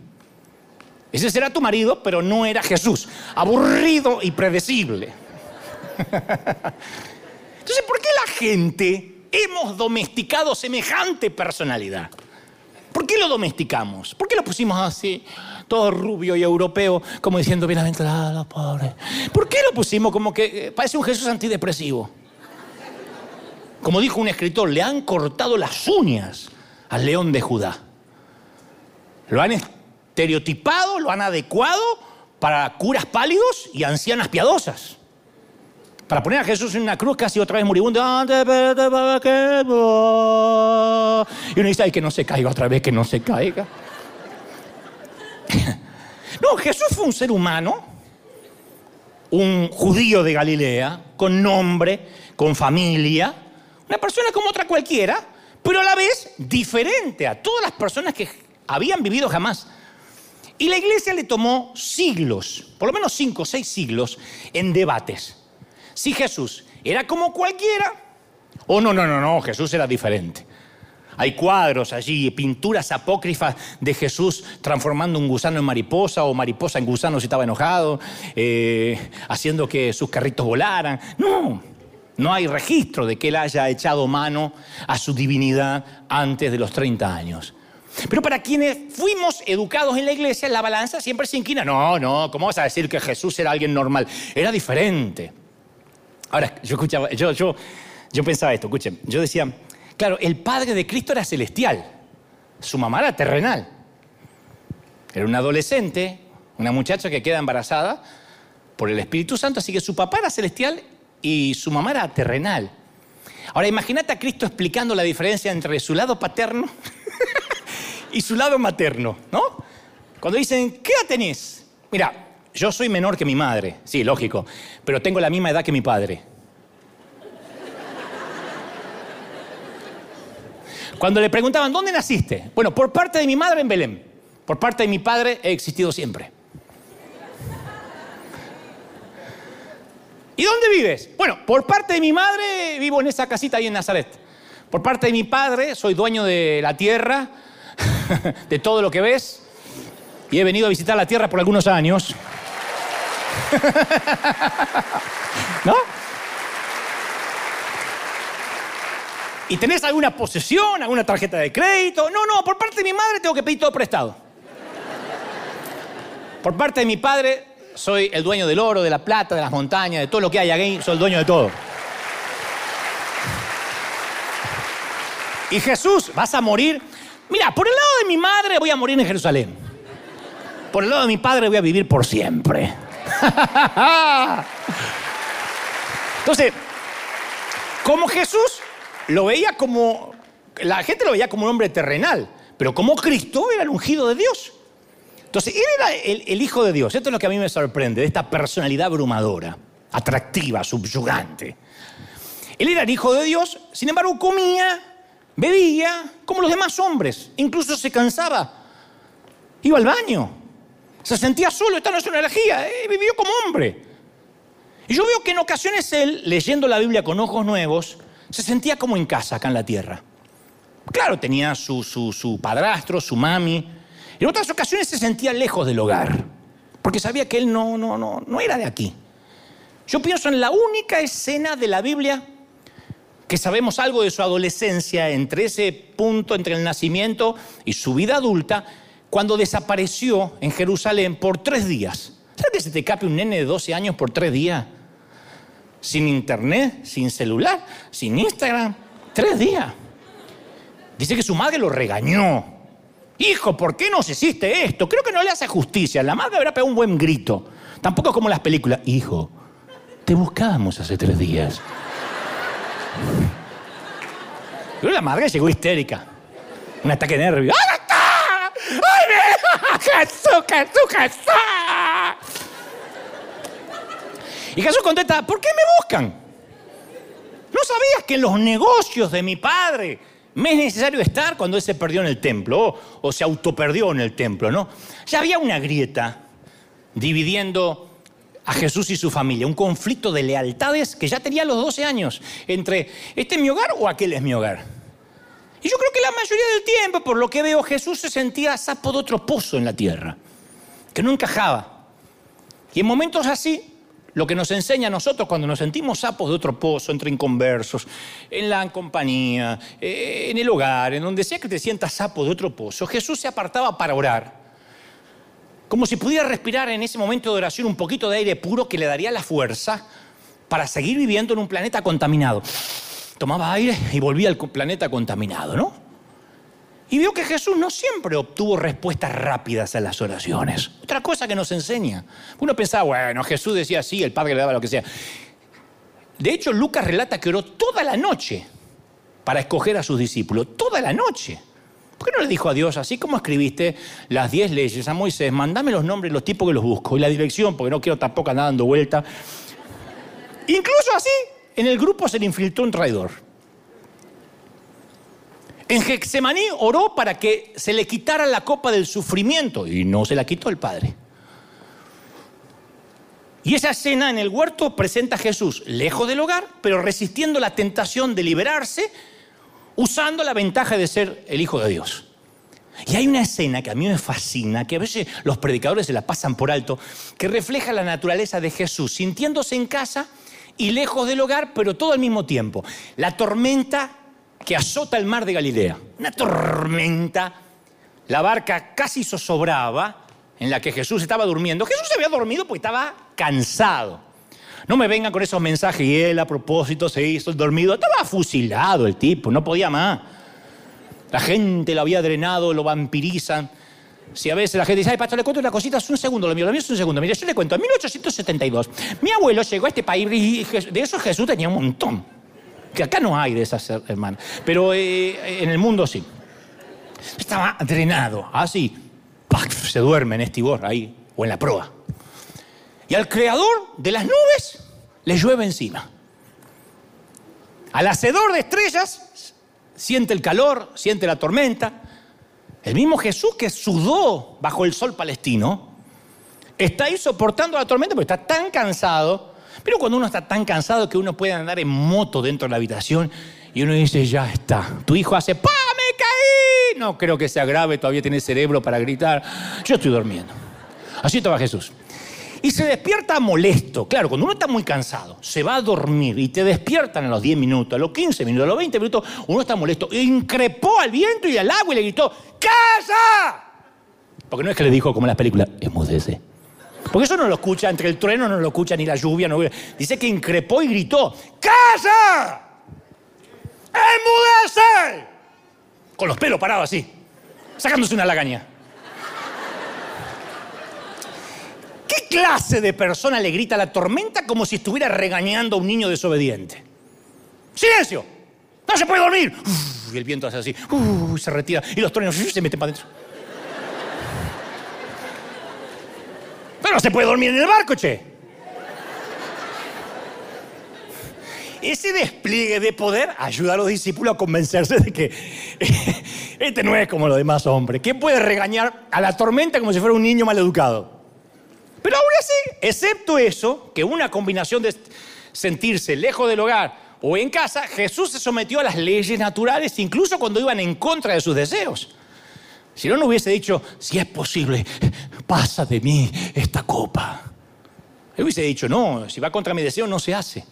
Ese será tu marido, pero no era Jesús. Aburrido y predecible. Entonces, ¿por qué la gente hemos domesticado semejante personalidad? ¿Por qué lo domesticamos? ¿Por qué lo pusimos así, todo rubio y europeo, como diciendo, bienaventurado, pobre? ¿Por qué lo pusimos como que eh, parece un Jesús antidepresivo? Como dijo un escritor, le han cortado las uñas al león de Judá. Lo han estereotipado, lo han adecuado para curas pálidos y ancianas piadosas. Para poner a Jesús en una cruz casi otra vez moribundo. Y uno dice, ay, que no se caiga otra vez, que no se caiga. No, Jesús fue un ser humano, un judío de Galilea, con nombre, con familia, una persona como otra cualquiera, pero a la vez diferente a todas las personas que habían vivido jamás. Y la iglesia le tomó siglos, por lo menos cinco o seis siglos, en debates si Jesús era como cualquiera o no, no, no, no, Jesús era diferente. Hay cuadros allí, pinturas apócrifas de Jesús transformando un gusano en mariposa o mariposa en gusano si estaba enojado, eh, haciendo que sus carritos volaran. No, no hay registro de que él haya echado mano a su divinidad antes de los 30 años. Pero para quienes fuimos educados en la iglesia, la balanza siempre se inclina. No, no, ¿cómo vas a decir que Jesús era alguien normal? Era diferente. Ahora, yo escuchaba, yo, yo, yo pensaba esto, escuchen, yo decía, claro, el padre de Cristo era celestial, su mamá era terrenal. Era una adolescente, una muchacha que queda embarazada por el Espíritu Santo, así que su papá era celestial y su mamá era terrenal. Ahora imagínate a Cristo explicando la diferencia entre su lado paterno y su lado materno, ¿no? Cuando dicen, ¿qué edad tenés? Mira, yo soy menor que mi madre, sí, lógico, pero tengo la misma edad que mi padre. Cuando le preguntaban, ¿dónde naciste? Bueno, por parte de mi madre en Belén. Por parte de mi padre he existido siempre. ¿Y dónde vives? Bueno, por parte de mi madre vivo en esa casita ahí en Nazaret. Por parte de mi padre soy dueño de la tierra, de todo lo que ves. Y he venido a visitar la tierra por algunos años. ¿No? ¿Y tenés alguna posesión, alguna tarjeta de crédito? No, no, por parte de mi madre tengo que pedir todo prestado. Por parte de mi padre soy el dueño del oro, de la plata, de las montañas, de todo lo que hay aquí, soy el dueño de todo. Y Jesús, vas a morir. Mira, por el lado de mi madre voy a morir en Jerusalén. Por el lado de mi padre voy a vivir por siempre. Entonces, como Jesús lo veía como, la gente lo veía como un hombre terrenal, pero como Cristo era el ungido de Dios. Entonces, él era el, Hijo de Dios. Esto es lo que a mí me sorprende, de esta personalidad abrumadora, atractiva, subyugante. Él era el Hijo de Dios, sin embargo, comía, bebía, como los demás hombres. Incluso se cansaba. Iba al baño. Se sentía solo, esta no es una energía. Eh, vivió como hombre. Y yo veo que en ocasiones él, leyendo la Biblia con ojos nuevos, se sentía como en casa acá en la tierra. Claro, tenía su, su, padrastro, su mami. En otras ocasiones se sentía lejos del hogar, porque sabía que él no, no, no, no era de aquí. Yo pienso en la única escena de la Biblia que sabemos algo de su adolescencia, entre ese punto, entre el nacimiento y su vida adulta, cuando desapareció en Jerusalén por tres días. ¿Sabes que se te cape un nene de 12 años por tres días? Sin internet, sin celular, sin Instagram. Tres días. Dice que su madre lo regañó. Hijo, ¿por qué nos hiciste esto? Creo que no le hace justicia. La madre habrá pegado un buen grito. Tampoco como las películas. Hijo, te buscábamos hace tres días. Pero la madre llegó histérica. Un ataque de nervios. ¡Ay, está! ¡Ay, Jesús, Jesús, Jesús! Y Jesús contesta, ¿por qué me buscan? ¿No sabías que en los negocios de mi padre me es necesario estar cuando él se perdió en el templo o, o se autoperdió en el templo, ¿no? Ya había una grieta dividiendo a Jesús y su familia, un conflicto de lealtades que ya tenía los 12 años entre este es mi hogar o aquel es mi hogar. Y yo creo que la mayoría del tiempo, por lo que veo, Jesús se sentía sapo de otro pozo en la tierra, que no encajaba. Y en momentos así, lo que nos enseña a nosotros cuando nos sentimos sapos de otro pozo, entre inconversos, en la compañía, eh, en el hogar, en donde sea que te sientas sapo de otro pozo, Jesús se apartaba para orar. Como si pudiera respirar en ese momento de oración un poquito de aire puro que le daría la fuerza para seguir viviendo en un planeta contaminado. Tomaba aire y volvía al planeta contaminado, ¿no? Y veo que Jesús no siempre obtuvo respuestas rápidas a las oraciones. Otra cosa que nos enseña. Uno pensaba, bueno, Jesús decía así, el Padre le daba lo que sea. De hecho, Lucas relata que oró toda la noche para escoger a sus discípulos. Toda la noche. ¿Por qué no le dijo a Dios, así como escribiste las diez leyes a Moisés, mandame los nombres los tipos que los busco y la dirección, porque no quiero tampoco andar dando vuelta? Incluso así, en el grupo se le infiltró un traidor. En Gexemaní oró para que se le quitara la copa del sufrimiento y no se la quitó el Padre. Y esa escena en el huerto presenta a Jesús lejos del hogar, pero resistiendo la tentación de liberarse, usando la ventaja de ser el Hijo de Dios. Y hay una escena que a mí me fascina, que a veces los predicadores se la pasan por alto, que refleja la naturaleza de Jesús, sintiéndose en casa y lejos del hogar, pero todo al mismo tiempo. La tormenta que azota el mar de Galilea. Una tormenta. La barca casi zozobraba en la que Jesús estaba durmiendo. Jesús se había dormido porque estaba cansado. No me vengan con esos mensajes y él a propósito se hizo el dormido. Estaba fusilado el tipo, no podía más. La gente lo había drenado, lo vampirizan. Si a veces la gente dice, ay, pastor, le cuento una cosita, es un segundo, lo mío, lo mío es un segundo. Mire, yo le cuento, en 1872, mi abuelo llegó a este país y de eso Jesús tenía un montón. Que acá no hay de esas hermanas, pero eh, en el mundo sí. Estaba drenado, así, se duerme en estibor ahí, o en la proa. Y al creador de las nubes le llueve encima. Al hacedor de estrellas siente el calor, siente la tormenta. El mismo Jesús que sudó bajo el sol palestino, está ahí soportando la tormenta porque está tan cansado pero cuando uno está tan cansado que uno puede andar en moto dentro de la habitación y uno dice, ya está. Tu hijo hace, ¡pa! ¡Me caí! No creo que sea grave, todavía tiene cerebro para gritar. Yo estoy durmiendo. Así estaba Jesús. Y se despierta molesto. Claro, cuando uno está muy cansado, se va a dormir y te despiertan a los 10 minutos, a los 15 minutos, a los 20 minutos, uno está molesto. Increpó al viento y al agua y le gritó, ¡Casa! Porque no es que le dijo como en las películas, emudece. Porque eso no lo escucha, entre el trueno no lo escucha ni la lluvia. No, dice que increpó y gritó, ¡Casa! ¡Enmudece! Con los pelos parados así, sacándose una lagaña. ¿Qué clase de persona le grita a la tormenta como si estuviera regañando a un niño desobediente? ¡Silencio! ¡No se puede dormir! y el viento hace así, se retira y los truenos se meten para adentro. Pero no se puede dormir en el barco, che. Ese despliegue de poder ayuda a los discípulos a convencerse de que este no es como los demás hombres. ¿Quién puede regañar a la tormenta como si fuera un niño mal educado? Pero aún así, excepto eso, que una combinación de sentirse lejos del hogar o en casa, Jesús se sometió a las leyes naturales incluso cuando iban en contra de sus deseos. Si no, no hubiese dicho, si es posible, pasa de mí esta copa. Él hubiese dicho, no, si va contra mi deseo no se hace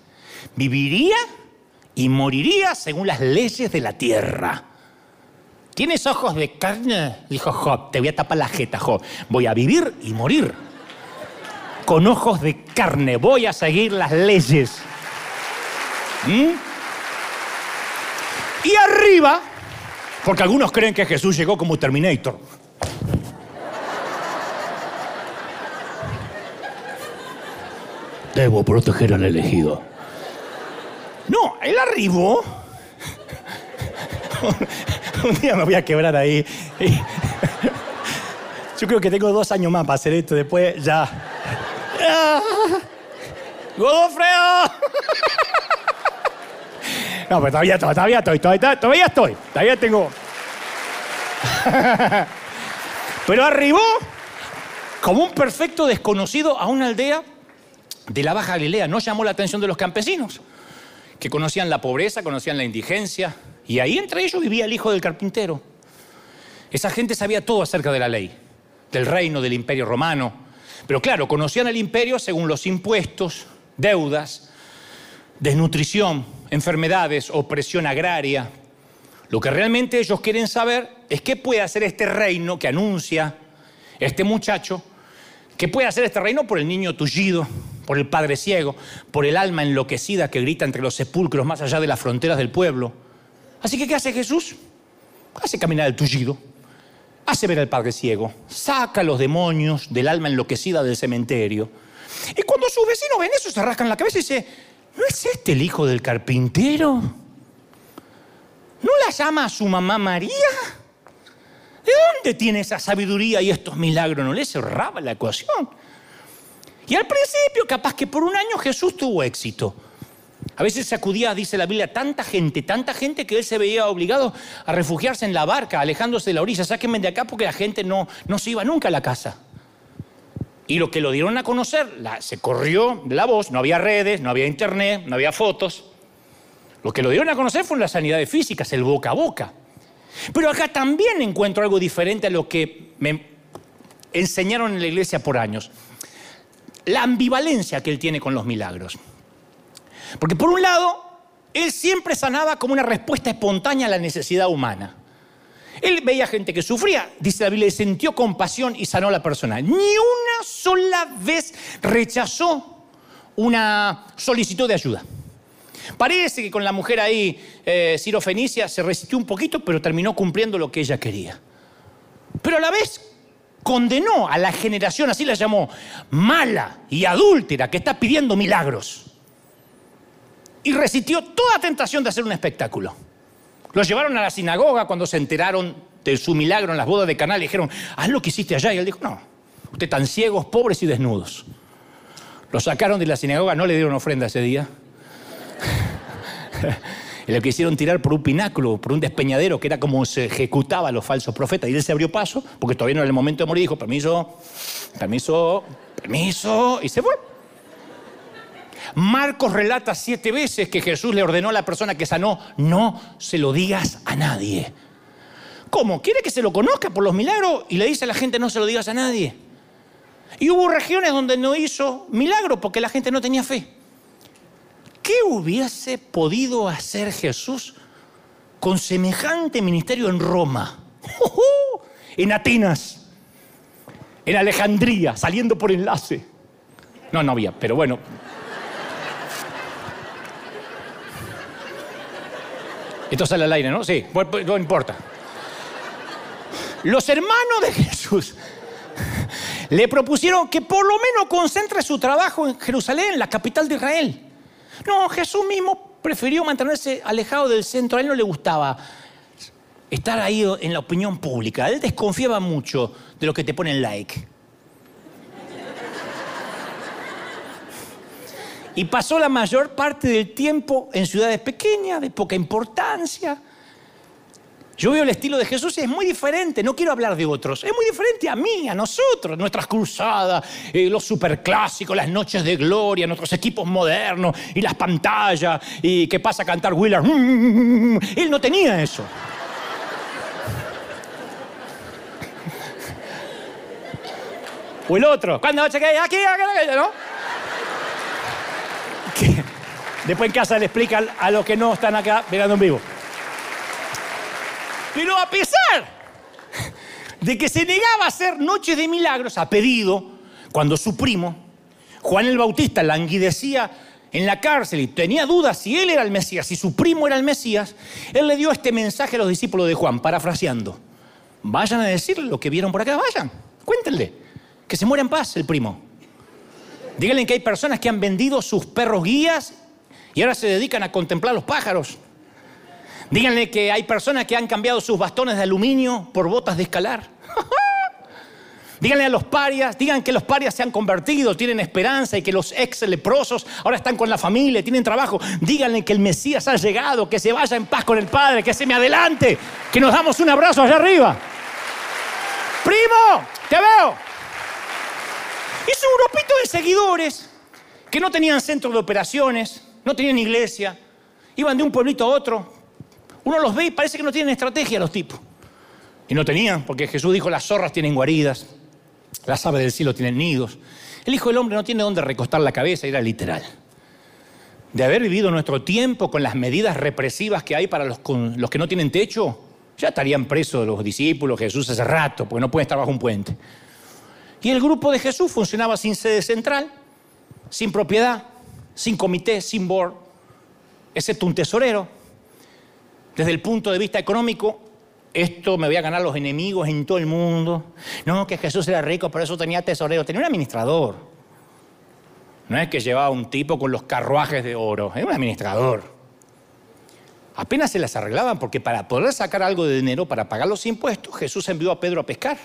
viviría y moriría según las leyes de la tierra. ¿Tienes ojos de carne? Dijo Job, te voy a tapar la jeta, Job. Voy a vivir y morir. Con ojos de carne, voy a seguir las leyes. ¿Mm? Y arriba, porque algunos creen que Jesús llegó como Terminator. Debo proteger al elegido. No, él arribó. Un día me voy a quebrar ahí. Yo creo que tengo dos años más para hacer esto. Después ya. ¡Godofredo! No, pero todavía, estoy, todavía, todavía estoy. Todavía tengo. Pero arribó como un perfecto desconocido a una aldea de la Baja Galilea. No llamó la atención de los campesinos que conocían la pobreza, conocían la indigencia, y ahí entre ellos vivía el hijo del carpintero. Esa gente sabía todo acerca de la ley, del reino, del imperio romano, pero claro, conocían el imperio según los impuestos, deudas, desnutrición, enfermedades, opresión agraria. Lo que realmente ellos quieren saber es qué puede hacer este reino que anuncia este muchacho, qué puede hacer este reino por el niño tullido, por el padre ciego, por el alma enloquecida que grita entre los sepulcros más allá de las fronteras del pueblo. Así que, ¿qué hace Jesús? Hace caminar el tullido, hace ver al padre ciego, saca a los demonios del alma enloquecida del cementerio. Y cuando sus vecinos ven eso, se rascan la cabeza y dicen, ¿no es este el hijo del carpintero? ¿No la llama a su mamá María? ¿De dónde tiene esa sabiduría y estos milagros? ¿No le cerraba la ecuación? Y al principio, capaz que por un año Jesús tuvo éxito. A veces se acudía, dice la Biblia, tanta gente, tanta gente que él se veía obligado a refugiarse en la barca, alejándose de la orilla. Sáquenme de acá porque la gente no, no se iba nunca a la casa. Y lo que lo dieron a conocer, se corrió la voz, no había redes, no había internet, no había fotos. Lo que lo dieron a conocer fue las sanidades físicas, el boca a boca. Pero acá también encuentro algo diferente a lo que me enseñaron en la iglesia por años la ambivalencia que él tiene con los milagros. Porque por un lado, él siempre sanaba como una respuesta espontánea a la necesidad humana. Él veía gente que sufría, dice la Biblia, sintió compasión y sanó a la persona. Ni una sola vez rechazó una solicitud de ayuda. Parece que con la mujer ahí, eh, Ciro Fenicia, se resistió un poquito, pero terminó cumpliendo lo que ella quería. Pero a la vez condenó a la generación, así la llamó, mala y adúltera, que está pidiendo milagros. Y resistió toda tentación de hacer un espectáculo. Lo llevaron a la sinagoga cuando se enteraron de su milagro en las bodas de Canal y dijeron, haz lo que hiciste allá. Y él dijo, no, ustedes están ciegos, pobres y desnudos. Lo sacaron de la sinagoga, no le dieron ofrenda ese día. Y lo quisieron tirar por un pináculo, por un despeñadero, que era como se ejecutaba a los falsos profetas. Y él se abrió paso, porque todavía no era el momento de morir, dijo, permiso, permiso, permiso, y se fue. Marcos relata siete veces que Jesús le ordenó a la persona que sanó, no se lo digas a nadie. ¿Cómo? ¿Quiere que se lo conozca por los milagros? Y le dice a la gente, no se lo digas a nadie. Y hubo regiones donde no hizo milagro porque la gente no tenía fe. ¿Qué hubiese podido hacer Jesús con semejante ministerio en Roma? En Atenas, en Alejandría, saliendo por enlace. No, no había, pero bueno. Esto sale al aire, ¿no? Sí, no importa. Los hermanos de Jesús le propusieron que por lo menos concentre su trabajo en Jerusalén, la capital de Israel. No, Jesús mismo prefirió mantenerse alejado del centro. A él no le gustaba estar ahí en la opinión pública. Él desconfiaba mucho de lo que te ponen like. Y pasó la mayor parte del tiempo en ciudades pequeñas, de poca importancia. Yo veo el estilo de Jesús y es muy diferente, no quiero hablar de otros, es muy diferente a mí, a nosotros, nuestras cruzadas, eh, los superclásicos, las noches de gloria, nuestros equipos modernos y las pantallas y que pasa a cantar Willard. Él no tenía eso. O el otro, cuando que aquí, aquí, ¿no? Después en casa le explican a los que no están acá mirando en vivo. Pero a pesar de que se negaba a hacer noches de milagros a pedido, cuando su primo, Juan el Bautista, languidecía en la cárcel y tenía dudas si él era el Mesías, si su primo era el Mesías, él le dio este mensaje a los discípulos de Juan, parafraseando. Vayan a decirle lo que vieron por acá, vayan, cuéntenle, que se muera en paz el primo. Díganle que hay personas que han vendido sus perros guías y ahora se dedican a contemplar los pájaros. Díganle que hay personas que han cambiado sus bastones de aluminio por botas de escalar. Díganle a los parias, digan que los parias se han convertido, tienen esperanza y que los ex leprosos ahora están con la familia, tienen trabajo. Díganle que el Mesías ha llegado, que se vaya en paz con el Padre, que se me adelante, que nos damos un abrazo allá arriba. Primo, te veo. Es un grupito de seguidores que no tenían centro de operaciones, no tenían iglesia, iban de un pueblito a otro. Uno los ve y parece que no tienen estrategia los tipos. Y no tenían, porque Jesús dijo, las zorras tienen guaridas, las aves del cielo tienen nidos. El Hijo del Hombre no tiene dónde recostar la cabeza, era literal. De haber vivido nuestro tiempo con las medidas represivas que hay para los, los que no tienen techo, ya estarían presos los discípulos, Jesús hace rato, porque no pueden estar bajo un puente. Y el grupo de Jesús funcionaba sin sede central, sin propiedad, sin comité, sin board, excepto un tesorero. Desde el punto de vista económico, esto me voy a ganar los enemigos en todo el mundo. No, que Jesús era rico, por eso tenía tesorero. Tenía un administrador. No es que llevaba un tipo con los carruajes de oro, era un administrador. Apenas se las arreglaban porque para poder sacar algo de dinero para pagar los impuestos, Jesús envió a Pedro a pescar.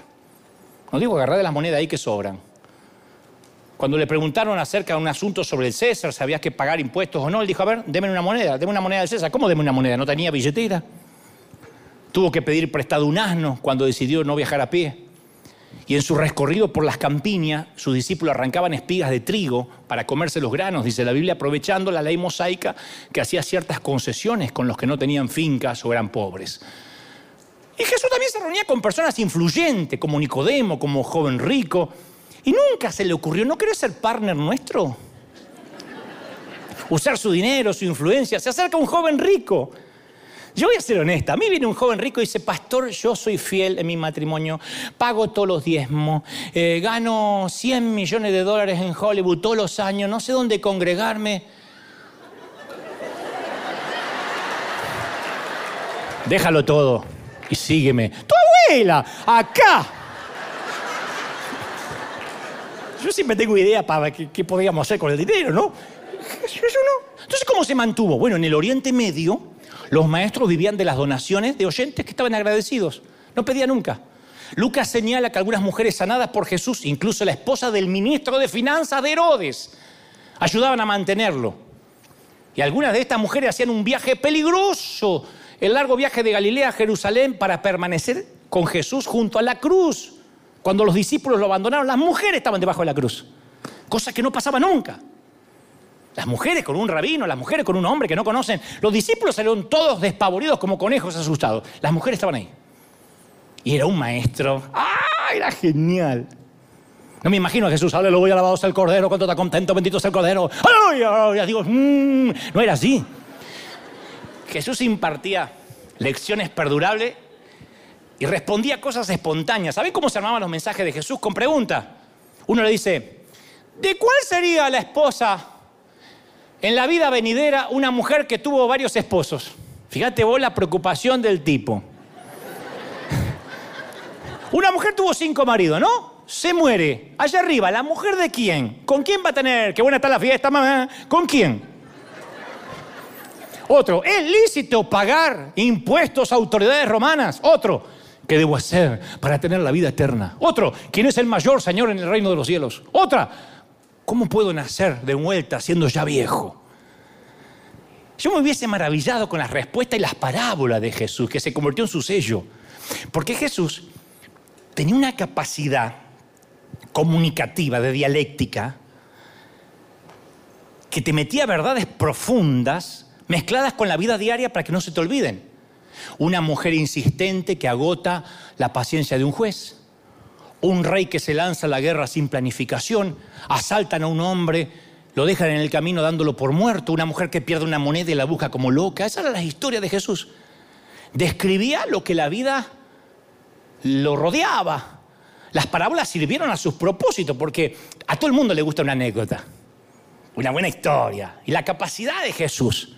No digo agarrar de las monedas ahí que sobran. Cuando le preguntaron acerca de un asunto sobre el César, si había que pagar impuestos o no, él dijo, a ver, deme una moneda, deme una moneda del César. ¿Cómo deme una moneda? No tenía billetera. Tuvo que pedir prestado un asno cuando decidió no viajar a pie. Y en su recorrido por las campiñas, sus discípulos arrancaban espigas de trigo para comerse los granos, dice la Biblia, aprovechando la ley mosaica que hacía ciertas concesiones con los que no tenían fincas o eran pobres. Y Jesús también se reunía con personas influyentes, como Nicodemo, como joven rico. Y nunca se le ocurrió, ¿no querés ser partner nuestro? Usar su dinero, su influencia. Se acerca un joven rico. Yo voy a ser honesta. A mí viene un joven rico y dice, pastor, yo soy fiel en mi matrimonio, pago todos los diezmos, eh, gano 100 millones de dólares en Hollywood todos los años, no sé dónde congregarme. Déjalo todo y sígueme. Tu abuela, acá. Yo siempre tengo idea para qué, podríamos hacer con el dinero, ¿no? Eso no. Entonces, ¿cómo se mantuvo? Bueno, en el Oriente Medio, los maestros vivían de las donaciones de oyentes que estaban agradecidos. No pedían nunca. Lucas señala que algunas mujeres sanadas por Jesús, incluso la esposa del ministro de Finanzas de Herodes, ayudaban a mantenerlo. Y algunas de estas mujeres hacían un viaje peligroso el largo viaje de Galilea a Jerusalén para permanecer con Jesús junto a la cruz. Cuando los discípulos lo abandonaron, las mujeres estaban debajo de la cruz. Cosa que no pasaba nunca. Las mujeres con un rabino, las mujeres con un hombre que no conocen. Los discípulos salieron todos despavoridos como conejos asustados. Las mujeres estaban ahí. Y era un maestro. ¡Ah! Era genial. No me imagino a Jesús, aleluya, alabado sea el Cordero, cuánto está contento, bendito sea el Cordero. aleluya, digo, mm". no era así. Jesús impartía lecciones perdurables y respondía cosas espontáneas. ¿Saben cómo se armaban los mensajes de Jesús? Con preguntas. Uno le dice, ¿de cuál sería la esposa en la vida venidera una mujer que tuvo varios esposos? Fíjate vos la preocupación del tipo. Una mujer tuvo cinco maridos, ¿no? se muere. Allá arriba, ¿la mujer de quién? ¿Con quién va a tener? Qué buena está la fiesta, mamá. ¿Con quién? Otro, ¿es lícito pagar impuestos a autoridades romanas? Otro, ¿qué debo hacer para tener la vida eterna? Otro, ¿quién es el mayor Señor en el reino de los cielos? Otra, ¿cómo puedo nacer de vuelta siendo ya viejo? Yo me hubiese maravillado con las respuestas y las parábolas de Jesús, que se convirtió en su sello. Porque Jesús tenía una capacidad comunicativa, de dialéctica, que te metía verdades profundas mezcladas con la vida diaria para que no se te olviden. Una mujer insistente que agota la paciencia de un juez. Un rey que se lanza a la guerra sin planificación. Asaltan a un hombre lo dejan en el camino dándolo por muerto, una mujer que pierde una moneda y la busca como loca. Esa era la historia de Jesús. Describía lo que la vida lo rodeaba. Las parábolas sirvieron a sus propósitos porque a todo el mundo le gusta una anécdota, una buena historia. Y la capacidad de Jesús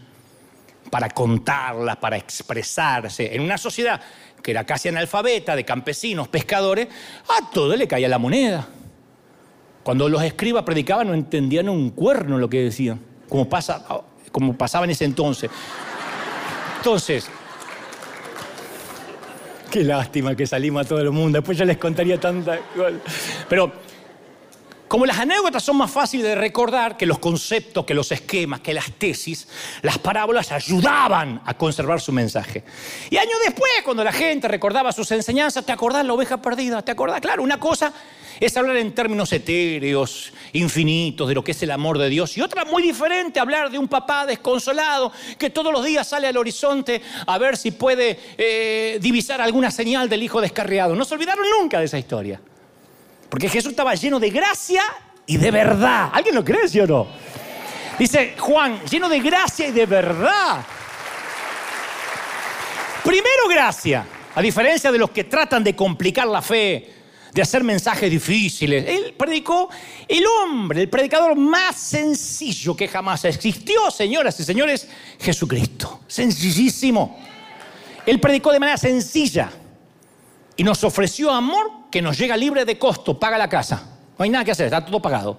para contarla, para expresarse en una sociedad que era casi analfabeta, de campesinos, pescadores, a todo le caía la moneda. Cuando los escribas predicaban no entendían un cuerno lo que decían, como, pasa, como pasaba en ese entonces. Entonces, qué lástima que salimos a todo el mundo, después yo les contaría tanta... Pero como las anécdotas son más fáciles de recordar que los conceptos, que los esquemas, que las tesis, las parábolas ayudaban a conservar su mensaje. Y años después, cuando la gente recordaba sus enseñanzas, ¿te acordás la oveja perdida? ¿Te acordás? Claro, una cosa es hablar en términos etéreos, infinitos, de lo que es el amor de Dios. Y otra muy diferente, hablar de un papá desconsolado que todos los días sale al horizonte a ver si puede eh, divisar alguna señal del hijo descarriado. No se olvidaron nunca de esa historia. Porque Jesús estaba lleno de gracia y de verdad. ¿Alguien lo cree, sí o no? Dice Juan, lleno de gracia y de verdad. Primero gracia, a diferencia de los que tratan de complicar la fe, de hacer mensajes difíciles. Él predicó el hombre, el predicador más sencillo que jamás existió, señoras y señores, Jesucristo. Sencillísimo. Él predicó de manera sencilla y nos ofreció amor que nos llega libre de costo, paga la casa. No hay nada que hacer, está todo pagado.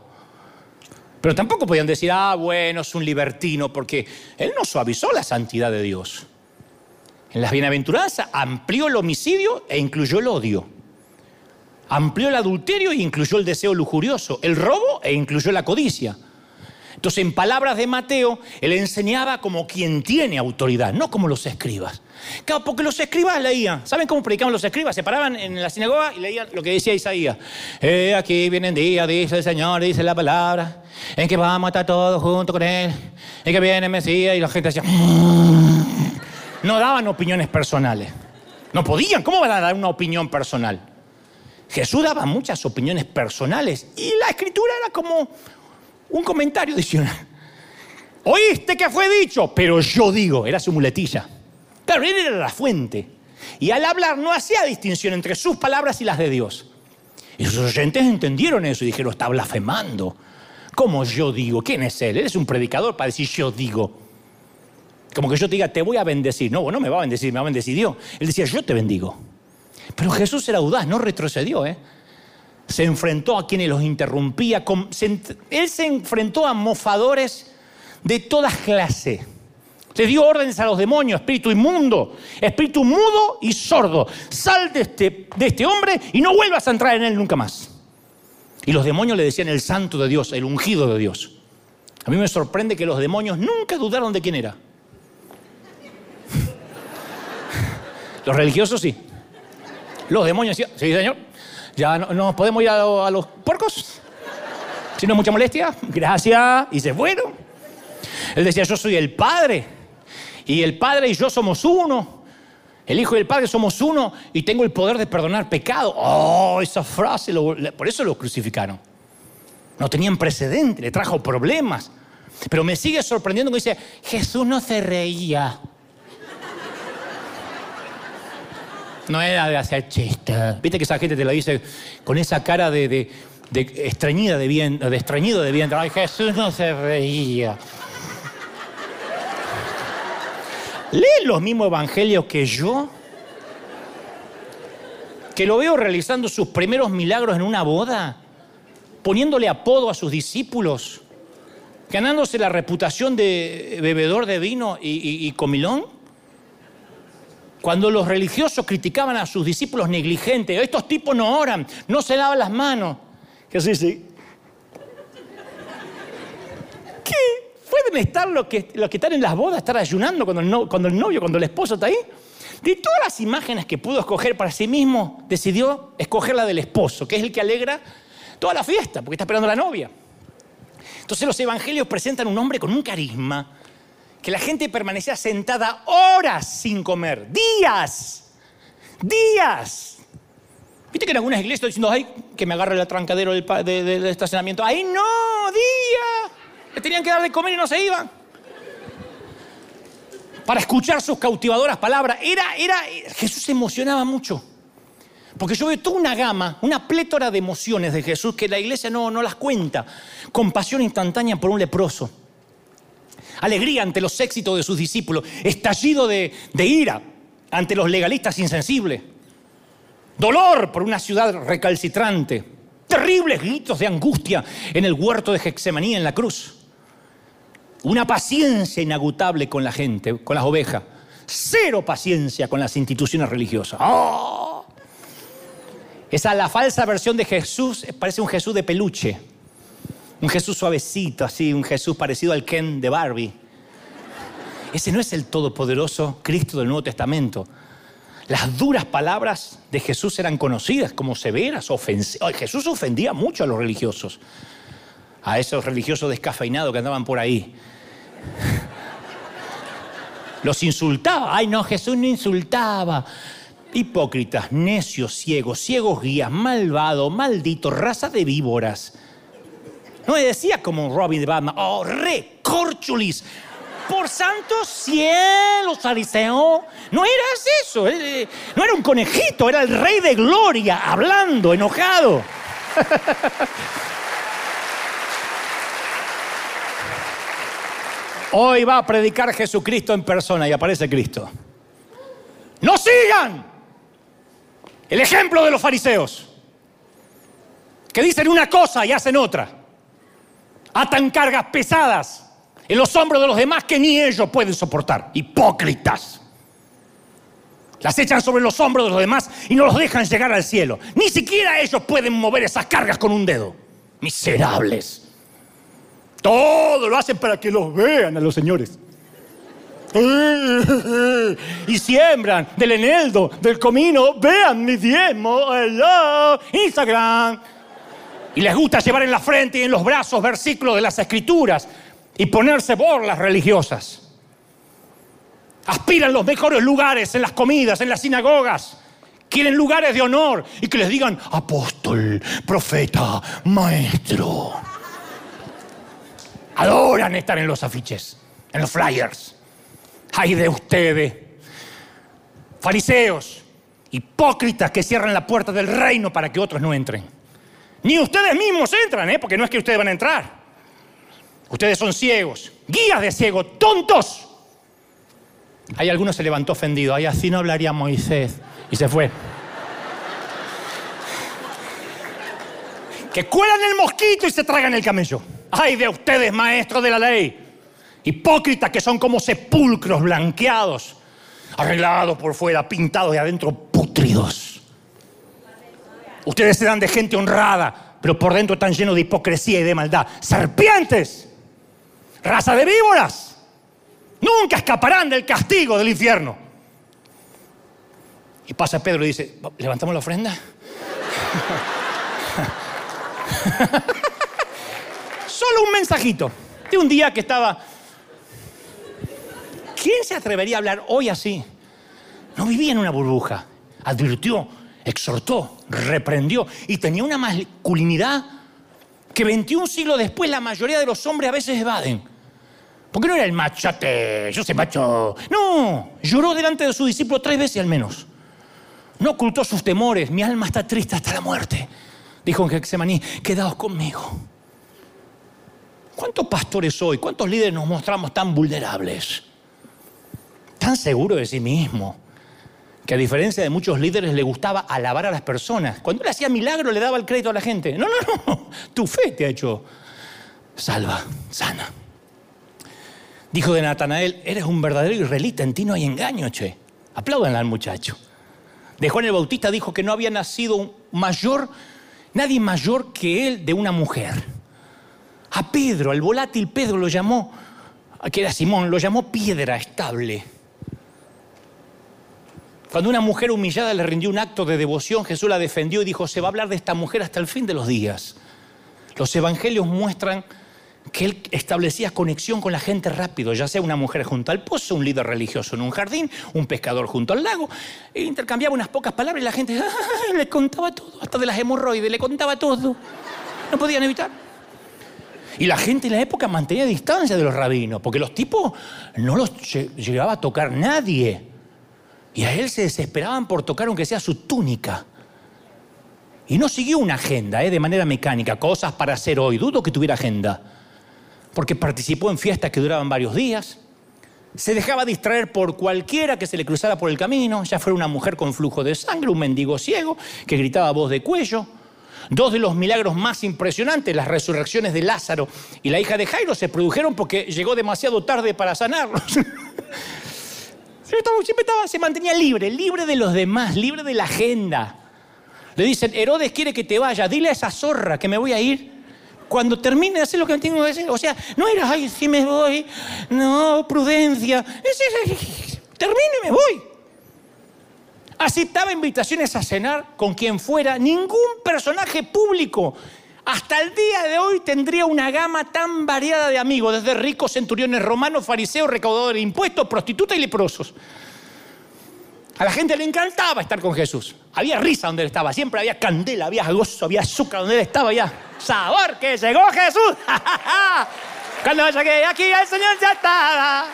Pero tampoco podían decir, ah, bueno, es un libertino, porque él no suavizó la santidad de Dios. En las bienaventuranzas amplió el homicidio e incluyó el odio amplió el adulterio e incluyó el deseo lujurioso, el robo e incluyó la codicia. Entonces, en palabras de Mateo, él enseñaba como quien tiene autoridad, no como los escribas. Claro, porque los escribas leían. ¿Saben cómo predicaban los escribas? Se paraban en la sinagoga y leían lo que decía Isaías. Eh, aquí viene el día, dice el Señor, dice la palabra, en que vamos a estar todos juntos con Él, en que viene el Mesías y la gente decía... Mm". No daban opiniones personales. No podían. ¿Cómo van a dar una opinión personal? Jesús daba muchas opiniones personales y la escritura era como un comentario adicional. Oíste que fue dicho, pero yo digo, era su muletilla. Claro, él era la fuente. Y al hablar no hacía distinción entre sus palabras y las de Dios. Y sus oyentes entendieron eso y dijeron, está blasfemando. ¿Cómo yo digo? ¿Quién es él? Él es un predicador para decir yo digo. Como que yo te diga, te voy a bendecir. No, no me va a bendecir, me va a bendecir Dios. Él decía, yo te bendigo. Pero Jesús era audaz, no retrocedió. ¿eh? Se enfrentó a quienes los interrumpía. él se enfrentó a mofadores de todas clases. Le dio órdenes a los demonios, espíritu inmundo, espíritu mudo y sordo. Sal de este, de este hombre y no vuelvas a entrar en él nunca más. Y los demonios le decían el santo de Dios, el ungido de Dios. A mí me sorprende que los demonios nunca dudaron de quién era. Los religiosos sí. Los demonios decían, sí, señor, ya no, podemos ir a, los puercos. Si no es mucha molestia, gracias. Y se fueron. Él decía, yo soy el Padre. Y el Padre y yo somos uno. El Hijo y el Padre somos uno y tengo el poder de perdonar pecado. Oh, esa frase, por eso lo crucificaron. No tenían precedente, le trajo problemas. Pero me sigue sorprendiendo que dice, Jesús no se reía. No era de hacer chistes. Viste que esa gente te lo dice con esa cara de, de, de estreñida de bien, de estreñido de vientre. Ay, Jesús no se reía. ¿Lee los mismos evangelios que yo? que lo veo realizando sus primeros milagros en una boda, poniéndole apodo a sus discípulos, ganándose la reputación de bebedor de vino y, comilón. Cuando los religiosos criticaban a sus discípulos negligentes, estos tipos no oran, no se lavan las manos. ¿Qué sí, sí? ¿Qué? ¿Pueden estar los que, que están en las bodas, estar ayunando cuando el, cuando el novio, cuando el esposo está ahí? De todas las imágenes que pudo escoger para sí mismo, decidió escoger la del esposo, que es el que alegra toda la fiesta, porque está esperando a la novia. Entonces los evangelios presentan un hombre con un carisma, que la gente permanecía sentada horas sin comer, días, días. Viste que en algunas iglesias están diciendo, ay, que me agarre el trancadero del, estacionamiento. ¡Ay, no! ¡Días! Le tenían que dar de comer y no se iban para escuchar sus cautivadoras palabras. Era, era, Jesús se emocionaba mucho. Porque yo veo toda una gama, una plétora de emociones de Jesús que la iglesia no, no las cuenta. Compasión instantánea por un leproso. Alegría ante los éxitos de sus discípulos. Estallido de, ira ante los legalistas insensibles. Dolor por una ciudad recalcitrante. Terribles gritos de angustia en el huerto de Gexemaní en la cruz. Una paciencia inagotable con la gente, con las ovejas. Cero paciencia con las instituciones religiosas. ¡Oh! Esa la falsa versión de Jesús parece un Jesús de peluche. Un Jesús suavecito, así, un Jesús parecido al Ken de Barbie. Ese no es el todopoderoso Cristo del Nuevo Testamento. Las duras palabras de Jesús eran conocidas como severas, ofensivas. Jesús ofendía mucho a los religiosos, a esos religiosos descafeinados que andaban por ahí. Los insultaba. Ay, no, Jesús no insultaba. Hipócritas, necios, ciegos, ciegos guías, malvado, maldito, raza de víboras. No me decía como Robin de Batman, oh, recorchulis. Por santos cielos, fariseo. No era eso, eh, no era un conejito, era el rey de gloria, hablando, enojado. Hoy va a predicar Jesucristo en persona y aparece Cristo. No sigan el ejemplo de los fariseos, que dicen una cosa y hacen otra. Atan cargas pesadas en los hombros de los demás que ni ellos pueden soportar. Hipócritas. Las echan sobre los hombros de los demás y no los dejan llegar al cielo. Ni siquiera ellos pueden mover esas cargas con un dedo. Miserables. Todo lo hacen para que los vean a los señores. Y siembran del eneldo, del comino, vean mi diezmo, hello, Instagram. Y les gusta llevar en la frente y en los brazos versículos de las escrituras y ponerse borlas religiosas. Aspiran los mejores lugares en las comidas, en las sinagogas. Quieren lugares de honor y que les digan apóstol, profeta, maestro. Adoran estar en los afiches, en los flyers. Hay de ustedes, fariseos, hipócritas que cierran la puerta del reino para que otros no entren. Ni ustedes mismos entran, ¿eh? porque no es que ustedes van a entrar. Ustedes son ciegos, guías de ciegos, tontos. Hay algunos se levantó ofendido. Ay, así no hablaría Moisés. Y se fue. que cuelan el mosquito y se tragan el camello. Ay de ustedes, maestros de la ley, hipócritas que son como sepulcros blanqueados, arreglados por fuera, pintados de adentro, putridos. Ustedes se dan de gente honrada, pero por dentro están llenos de hipocresía y de maldad. Serpientes, raza de víboras, nunca escaparán del castigo del infierno. Y pasa Pedro y dice, ¿levantamos la ofrenda? Solo un mensajito de un día que estaba... ¿Quién se atrevería a hablar hoy así? No vivía en una burbuja. Advirtió, exhortó, reprendió y tenía una masculinidad que 21 siglos después la mayoría de los hombres a veces evaden. Porque no era el machate, yo soy macho. No, lloró delante de su discípulo tres veces al menos. No ocultó sus temores, mi alma está triste hasta la muerte. Dijo en Gexemaní, quedaos conmigo. ¿Cuántos pastores hoy, cuántos líderes nos mostramos tan vulnerables? Tan seguros de sí mismos. Que a diferencia de muchos líderes le gustaba alabar a las personas. Cuando él hacía milagro le daba el crédito a la gente. No, no, no, tu fe te ha hecho salva, sana. Dijo de Natanael, eres un verdadero israelita, en ti no hay engaño, che. Apláudanle al muchacho. De Juan el Bautista dijo que no había nacido mayor, nadie mayor que él de una mujer. A Pedro, al volátil Pedro lo llamó, que era Simón, lo llamó piedra estable. Cuando una mujer humillada le rindió un acto de devoción, Jesús la defendió y dijo, se va a hablar de esta mujer hasta el fin de los días. Los evangelios muestran que él establecía conexión con la gente rápido, ya sea una mujer junto al pozo, un líder religioso en un jardín, un pescador junto al lago. E intercambiaba unas pocas palabras y la gente le contaba todo, hasta de las hemorroides, le contaba todo. No podían evitar. Y la gente en la época mantenía distancia de los rabinos, porque los tipos no los llegaba a tocar nadie. Y a él se desesperaban por tocar aunque sea su túnica. Y no siguió una agenda, ¿eh? de manera mecánica, cosas para hacer hoy. Dudo que tuviera agenda. Porque participó en fiestas que duraban varios días. Se dejaba distraer por cualquiera que se le cruzara por el camino, ya fuera una mujer con flujo de sangre, un mendigo ciego que gritaba voz de cuello. Dos de los milagros más impresionantes, las resurrecciones de Lázaro y la hija de Jairo, se produjeron porque llegó demasiado tarde para sanarlos. Siempre estaba, se mantenía libre, libre de los demás, libre de la agenda. Le dicen, Herodes quiere que te vaya, dile a esa zorra que me voy a ir. Cuando termine de hacer lo que tengo que hacer. O sea, no era, ay, si me voy, no, prudencia. Termine y me voy. Aceptaba invitaciones a cenar con quien fuera. Ningún personaje público hasta el día de hoy tendría una gama tan variada de amigos, desde ricos centuriones romanos, fariseos, recaudadores de impuestos, prostitutas y leprosos. A la gente le encantaba estar con Jesús. Había risa donde él estaba, siempre había candela, había gozo, había azúcar donde él estaba, había sabor que llegó Jesús. Cuando llegué aquí el Señor ya estaba.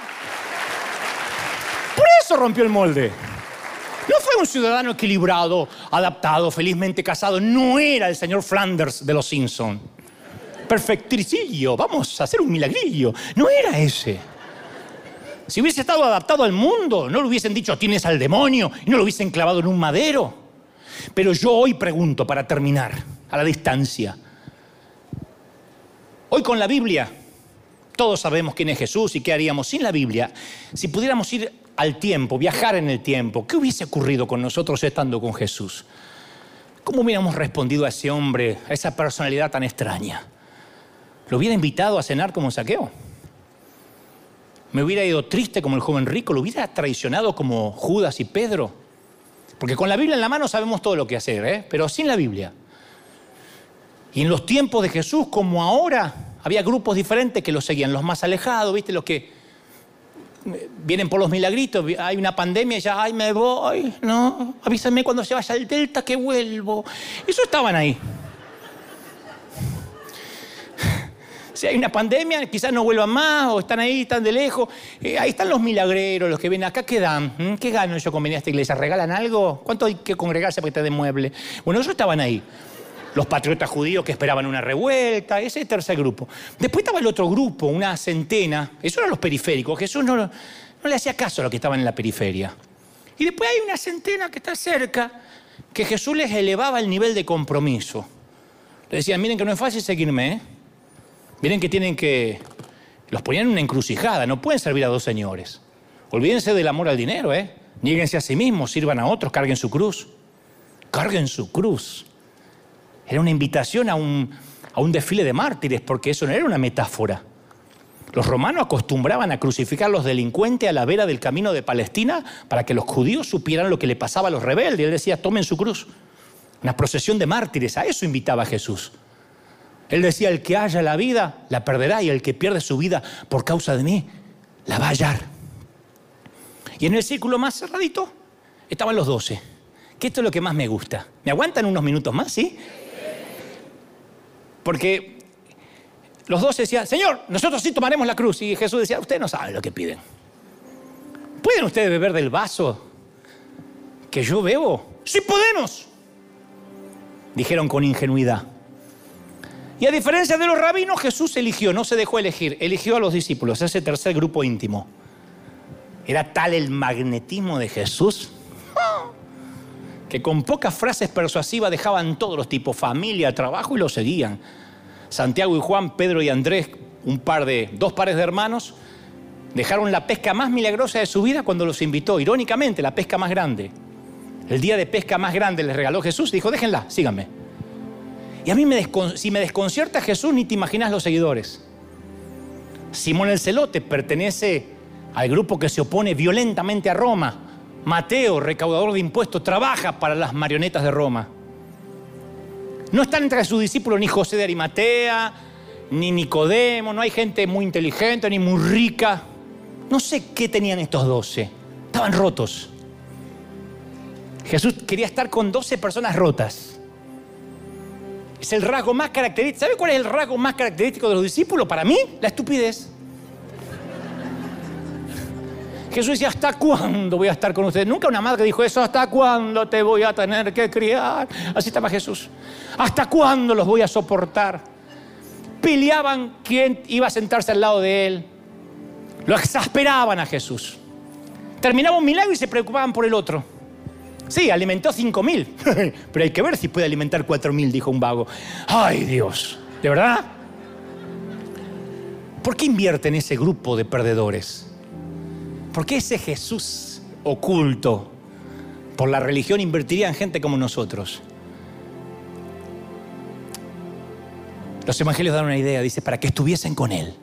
Por eso rompió el molde. No fue un ciudadano equilibrado, adaptado, felizmente casado. No era el señor Flanders de los Simpson. Perfecticillo, vamos a hacer un milagrillo. No era ese. Si hubiese estado adaptado al mundo, no le hubiesen dicho tienes al demonio y no lo hubiesen clavado en un madero. Pero yo hoy pregunto, para terminar, a la distancia. Hoy con la Biblia, todos sabemos quién es Jesús y qué haríamos sin la Biblia. Si pudiéramos ir al tiempo, viajar en el tiempo, ¿qué hubiese ocurrido con nosotros estando con Jesús? ¿Cómo hubiéramos respondido a ese hombre, a esa personalidad tan extraña? ¿Lo hubiera invitado a cenar como saqueo? ¿Me hubiera ido triste como el joven rico? ¿Lo hubiera traicionado como Judas y Pedro? Porque con la Biblia en la mano sabemos todo lo que hacer, ¿eh? pero sin la Biblia. Y en los tiempos de Jesús, como ahora, había grupos diferentes que lo seguían, los más alejados, ¿viste? Los que vienen por los milagritos, hay una pandemia ya, ay, me voy, no, avísame cuando se vaya al Delta que vuelvo. Eso estaban ahí. Si hay una pandemia, quizás no vuelvan más o están ahí, están de lejos. Eh, ahí están los milagreros, los que vienen acá, ¿qué dan? ¿Mm? ¿Qué gano yo con venir a esta iglesia? ¿Regalan algo? ¿Cuánto hay que congregarse para que te den mueble? Bueno, ellos estaban ahí los patriotas judíos que esperaban una revuelta, ese tercer grupo. Después estaba el otro grupo, una centena, esos eran los periféricos, Jesús no, no le hacía caso a los que estaban en la periferia. Y después hay una centena que está cerca, que Jesús les elevaba el nivel de compromiso. Le decían, miren que no es fácil seguirme, ¿eh? miren que tienen que... Los ponían en una encrucijada, no pueden servir a dos señores. Olvídense del amor al dinero, ¿eh? Níguense a sí mismos, sirvan a otros, carguen su cruz. Carguen su cruz. Era una invitación a un, a un desfile de mártires, porque eso no era una metáfora. Los romanos acostumbraban a crucificar a los delincuentes a la vera del camino de Palestina para que los judíos supieran lo que le pasaba a los rebeldes. Él decía, tomen su cruz. Una procesión de mártires, a eso invitaba Jesús. Él decía, el que haya la vida, la perderá, y el que pierde su vida por causa de mí, la va a hallar. Y en el círculo más cerradito estaban los doce, que esto es lo que más me gusta. ¿Me aguantan unos minutos más, sí? Porque los dos decían, Señor, nosotros sí tomaremos la cruz. Y Jesús decía, ustedes no saben lo que piden. ¿Pueden ustedes beber del vaso que yo bebo? Sí podemos. Dijeron con ingenuidad. Y a diferencia de los rabinos, Jesús eligió, no se dejó elegir, eligió a los discípulos, ese tercer grupo íntimo. Era tal el magnetismo de Jesús. ¡Ah! Que con pocas frases persuasivas dejaban todos los tipos, familia, trabajo y lo seguían. Santiago y Juan, Pedro y Andrés, un par de, dos pares de hermanos, dejaron la pesca más milagrosa de su vida cuando los invitó, irónicamente, la pesca más grande. El día de pesca más grande les regaló Jesús dijo, déjenla, síganme. Y a mí me si me desconcierta Jesús, ni te imaginas los seguidores. Simón el Celote pertenece al grupo que se opone violentamente a Roma. Mateo, recaudador de impuestos, trabaja para las marionetas de Roma. No están entre sus discípulos ni José de Arimatea, ni Nicodemo, no hay gente muy inteligente ni muy rica. No sé qué tenían estos doce. Estaban rotos. Jesús quería estar con doce personas rotas. Es el rasgo más característico. ¿Sabe cuál es el rasgo más característico de los discípulos? Para mí, la estupidez. Jesús decía, ¿hasta cuándo voy a estar con ustedes? Nunca una madre dijo eso, ¿hasta cuándo te voy a tener que criar? Así estaba Jesús. ¿Hasta cuándo los voy a soportar? Peleaban quién iba a sentarse al lado de él. Lo exasperaban a Jesús. Terminaba un milagro y se preocupaban por el otro. Sí, alimentó cinco mil, pero hay que ver si puede alimentar cuatro mil, dijo un vago. Ay Dios, ¿de verdad? ¿Por qué invierte en ese grupo de perdedores? ¿Por qué ese Jesús oculto por la religión invertiría en gente como nosotros? Los evangelios dan una idea, dice, para que estuviesen con Él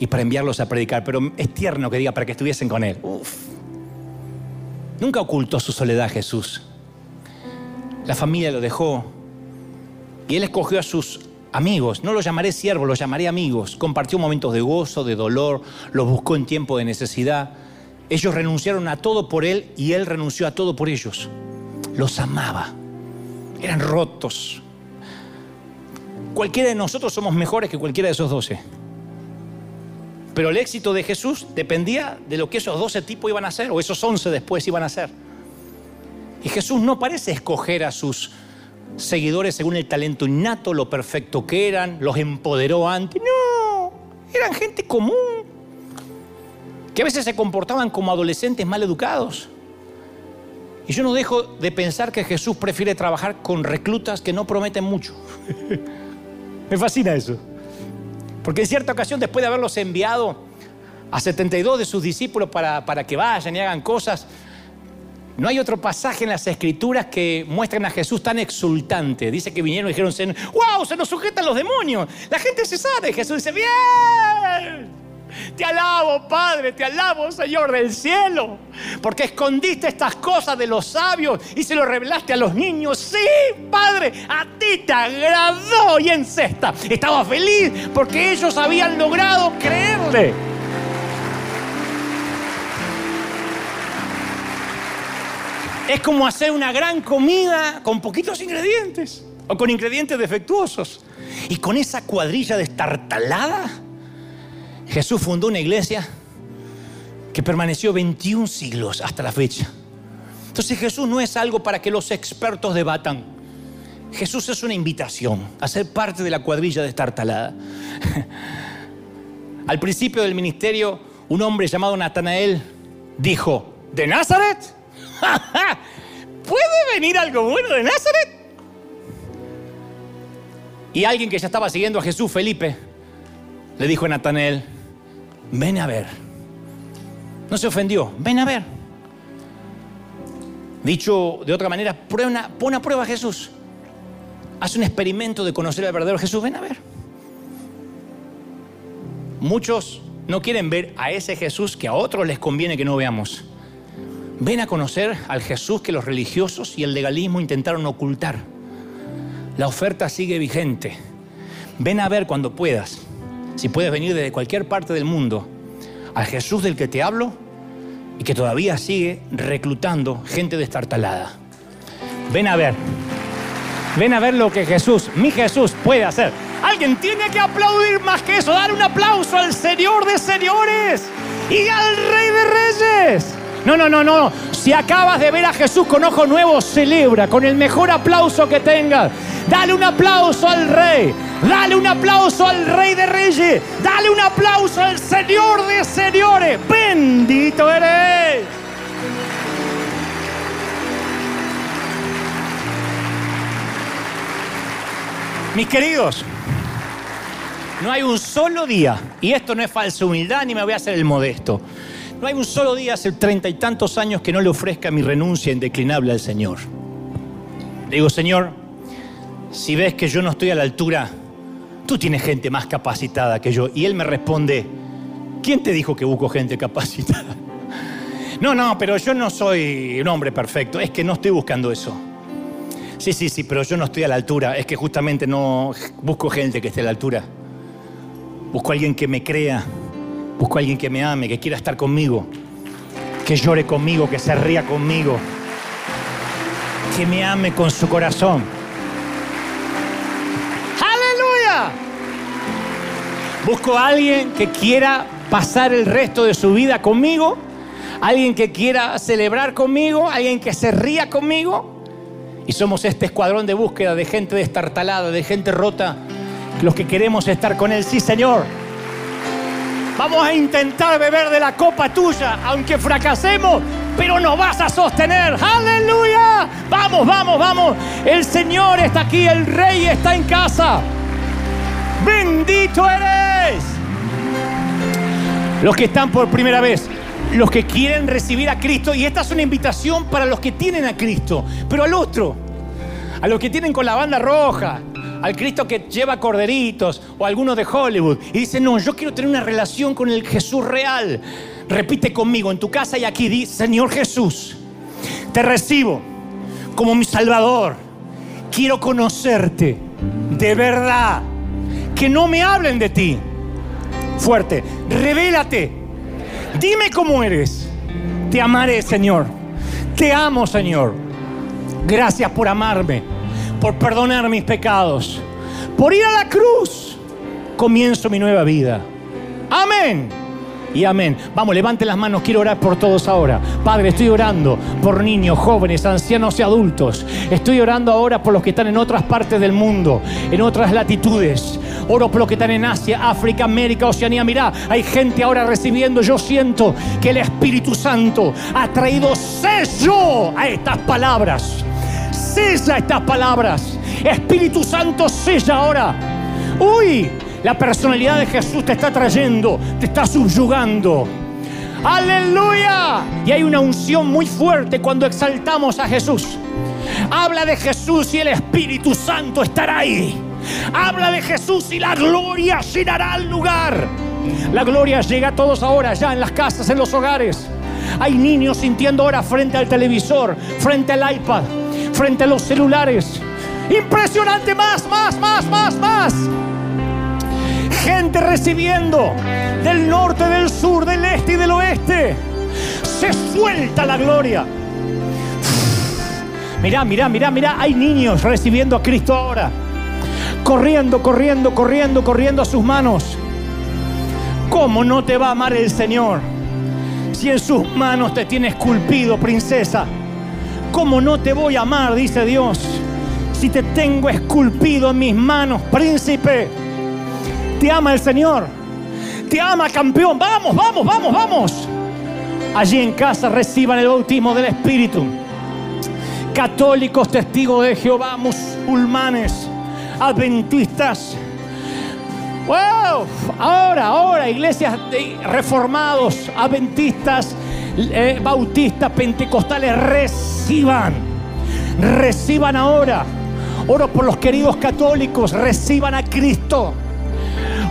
y para enviarlos a predicar. Pero es tierno que diga para que estuviesen con Él. Nunca ocultó su soledad Jesús. La familia lo dejó y Él escogió a sus amigos. No los llamaré siervos, los llamaré amigos. Compartió momentos de gozo, de dolor, los buscó en tiempo de necesidad. Ellos renunciaron a todo por Él y Él renunció a todo por ellos. Los amaba. Eran rotos. Cualquiera de nosotros somos mejores que cualquiera de esos doce. Pero el éxito de Jesús dependía de lo que esos doce tipos iban a hacer, o esos once después iban a hacer. Y Jesús no parece escoger a sus seguidores según el talento innato, lo perfecto que eran, los empoderó antes. No, eran gente común, que a veces se comportaban como adolescentes mal educados. Y yo no dejo de pensar que Jesús prefiere trabajar con reclutas que no prometen mucho. Me fascina eso. Porque en cierta ocasión, después de haberlos enviado a 72 de sus discípulos para, para que vayan y hagan cosas, no hay otro pasaje en las escrituras que muestren a Jesús tan exultante. Dice que vinieron y dijeron, wow, se nos sujetan los demonios. La gente se sabe. Jesús dice, bien. Te alabo, Padre, te alabo, Señor del cielo, porque escondiste estas cosas de los sabios y se lo revelaste a los niños. Sí, Padre, a ti te agradó y en cesta. Estaba feliz porque ellos habían logrado creerle. Es como hacer una gran comida con poquitos ingredientes o con ingredientes defectuosos. Y con esa cuadrilla destartalada Jesús fundó una iglesia que permaneció 21 siglos hasta la fecha. Entonces Jesús no es algo para que los expertos debatan. Jesús es una invitación a ser parte de la cuadrilla de destartalada. Al principio del ministerio, un hombre llamado Natanael dijo, ¿de Nazaret? ¿Puede venir algo bueno de Nazaret? Y alguien que ya estaba siguiendo a Jesús, Felipe, le dijo a Natanael, ven a ver. No se ofendió, ven a ver. Dicho de otra manera, pone a prueba a Jesús. Haz un experimento de conocer al verdadero Jesús, ven a ver. Muchos no quieren ver a ese Jesús que a otros les conviene que no veamos. Ven a conocer al Jesús que los religiosos y el legalismo intentaron ocultar. La oferta sigue vigente. Ven a ver cuando puedas si puedes venir desde cualquier parte del mundo, al Jesús del que te hablo y que todavía sigue reclutando gente destartalada. Ven a ver, ven a ver lo que Jesús, mi Jesús, puede hacer. Alguien tiene que aplaudir más que eso, dar un aplauso al Señor de señores y al Rey de Reyes. No, no, no, no. Si acabas de ver a Jesús con ojos nuevos, celebra con el mejor aplauso que tengas. Dale un aplauso al Rey. Dale un aplauso al Rey de Reyes. Dale un aplauso al Señor de Señores. Bendito eres. Mis queridos, no hay un solo día, y esto no es falsa humildad ni me voy a hacer el modesto, no hay un solo día hace treinta y tantos años que no le ofrezca mi renuncia indeclinable al Señor. Le digo, Señor, si ves que yo no estoy a la altura tú tienes gente más capacitada que yo. Y Él me responde, ¿quién te dijo que busco gente capacitada? No, no, pero yo no soy un hombre perfecto, es que no estoy buscando eso. Sí, sí, sí, pero yo no estoy a la altura, es que justamente no busco gente que esté a la altura. Busco a alguien que me crea, busco a alguien que me ame, que quiera estar conmigo, que llore conmigo, que se ría conmigo, que me ame con su corazón. Busco a alguien que quiera pasar el resto de su vida conmigo alguien que quiera celebrar conmigo, alguien que se ría conmigo. Y somos este escuadrón de búsqueda de gente destartalada, de gente rota, los que queremos estar con Él. Sí, Señor. Vamos a intentar beber de la copa tuya, aunque fracasemos, pero nos vas a sostener. Aleluya. Vamos, vamos, vamos. El Señor está aquí, el Rey está en casa. Bendito eres. Los que están por primera vez, los que quieren recibir a Cristo, y esta es una invitación para los que tienen a Cristo, pero al otro, a los que tienen con la banda roja, al Cristo que lleva corderitos o algunos de Hollywood, y dicen, no, yo quiero tener una relación con el Jesús real. Repite conmigo, en tu casa y aquí, di, Señor Jesús, te recibo como mi Salvador, quiero conocerte de verdad, que no me hablen de ti. Fuerte, revélate Dime cómo eres. Te amaré, Señor. Te amo, Señor. Gracias por amarme, por perdonar mis pecados, por ir a la cruz. Comienzo mi nueva vida. Amén y amén. Vamos, levante las manos, quiero orar por todos ahora. Padre, estoy orando por niños, jóvenes, ancianos y adultos. Estoy orando ahora por los que están en otras partes del mundo, en otras latitudes. Oro por los que están en Asia, África, América, Oceanía. Mirá, hay gente ahora recibiendo. Yo siento que el Espíritu Santo ha traído sello a estas palabras. Sella estas palabras. Espíritu Santo, sella ahora. Uy, la personalidad de Jesús te está trayendo, te está subyugando. Aleluya. Y hay una unción muy fuerte cuando exaltamos a Jesús. Habla de Jesús y el Espíritu Santo estará ahí. Habla de Jesús y la gloria llenará el lugar. La gloria llega a todos ahora, ya en las casas, en los hogares. Hay niños sintiendo ahora frente al televisor, frente al iPad, frente a los celulares. Impresionante, más, más, más, más, más. Gente recibiendo del norte, del sur, del este y del oeste. Se suelta la gloria. Mirá, mirá, mirá, mirá. Hay niños recibiendo a Cristo ahora corriendo, corriendo, corriendo, corriendo a sus manos. ¿Cómo no te va a amar el Señor si en sus manos te tiene esculpido, princesa? ¿Cómo no te voy a amar, dice Dios, si te tengo esculpido en mis manos, príncipe? Te ama el Señor. Te ama, campeón. Vamos, vamos, vamos, vamos. Allí en casa reciban el bautismo del Espíritu. Católicos, testigos de Jehová, musulmanes adventistas. ¡Wow! Ahora, ahora, iglesias reformados, adventistas, eh, bautistas, pentecostales, reciban. Reciban ahora. Oro por los queridos católicos, reciban a Cristo.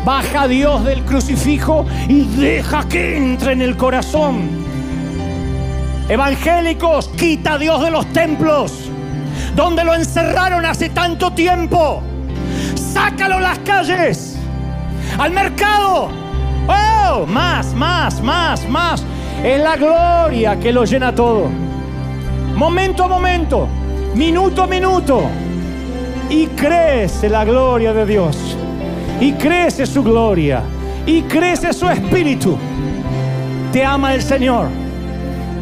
Baja Dios del crucifijo y deja que entre en el corazón. Evangélicos, quita a Dios de los templos, donde lo encerraron hace tanto tiempo sácalo a las calles, al mercado. ¡Oh! Más, más, más, más. Es la gloria que lo llena todo. Momento a momento, minuto a minuto. Y crece la gloria de Dios. Y crece su gloria. Y crece su espíritu. Te ama el Señor.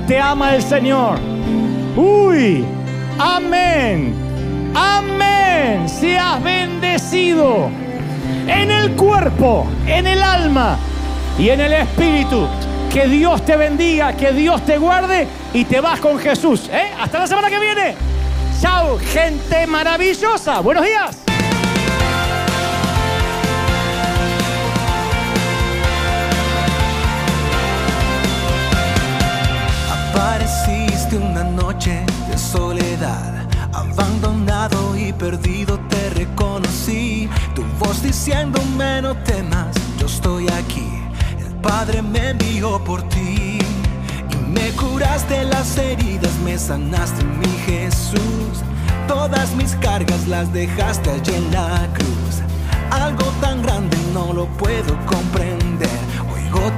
Te ama el Señor. Uy. Amén. Amén. Seas bendecido en el cuerpo, en el alma y en el espíritu. Que Dios te bendiga, que Dios te guarde y te vas con Jesús. ¿eh? Hasta la semana que viene. Chao, gente maravillosa. Buenos días. Apareciste una noche de soledad, abandonado y perdido te reconocí. Tu voz diciéndome no temas, yo estoy aquí. El Padre me envió por ti y me curaste las heridas, me sanaste, mi Jesús. Todas mis cargas las dejaste allí en la cruz. Algo tan grande no lo puedo comprender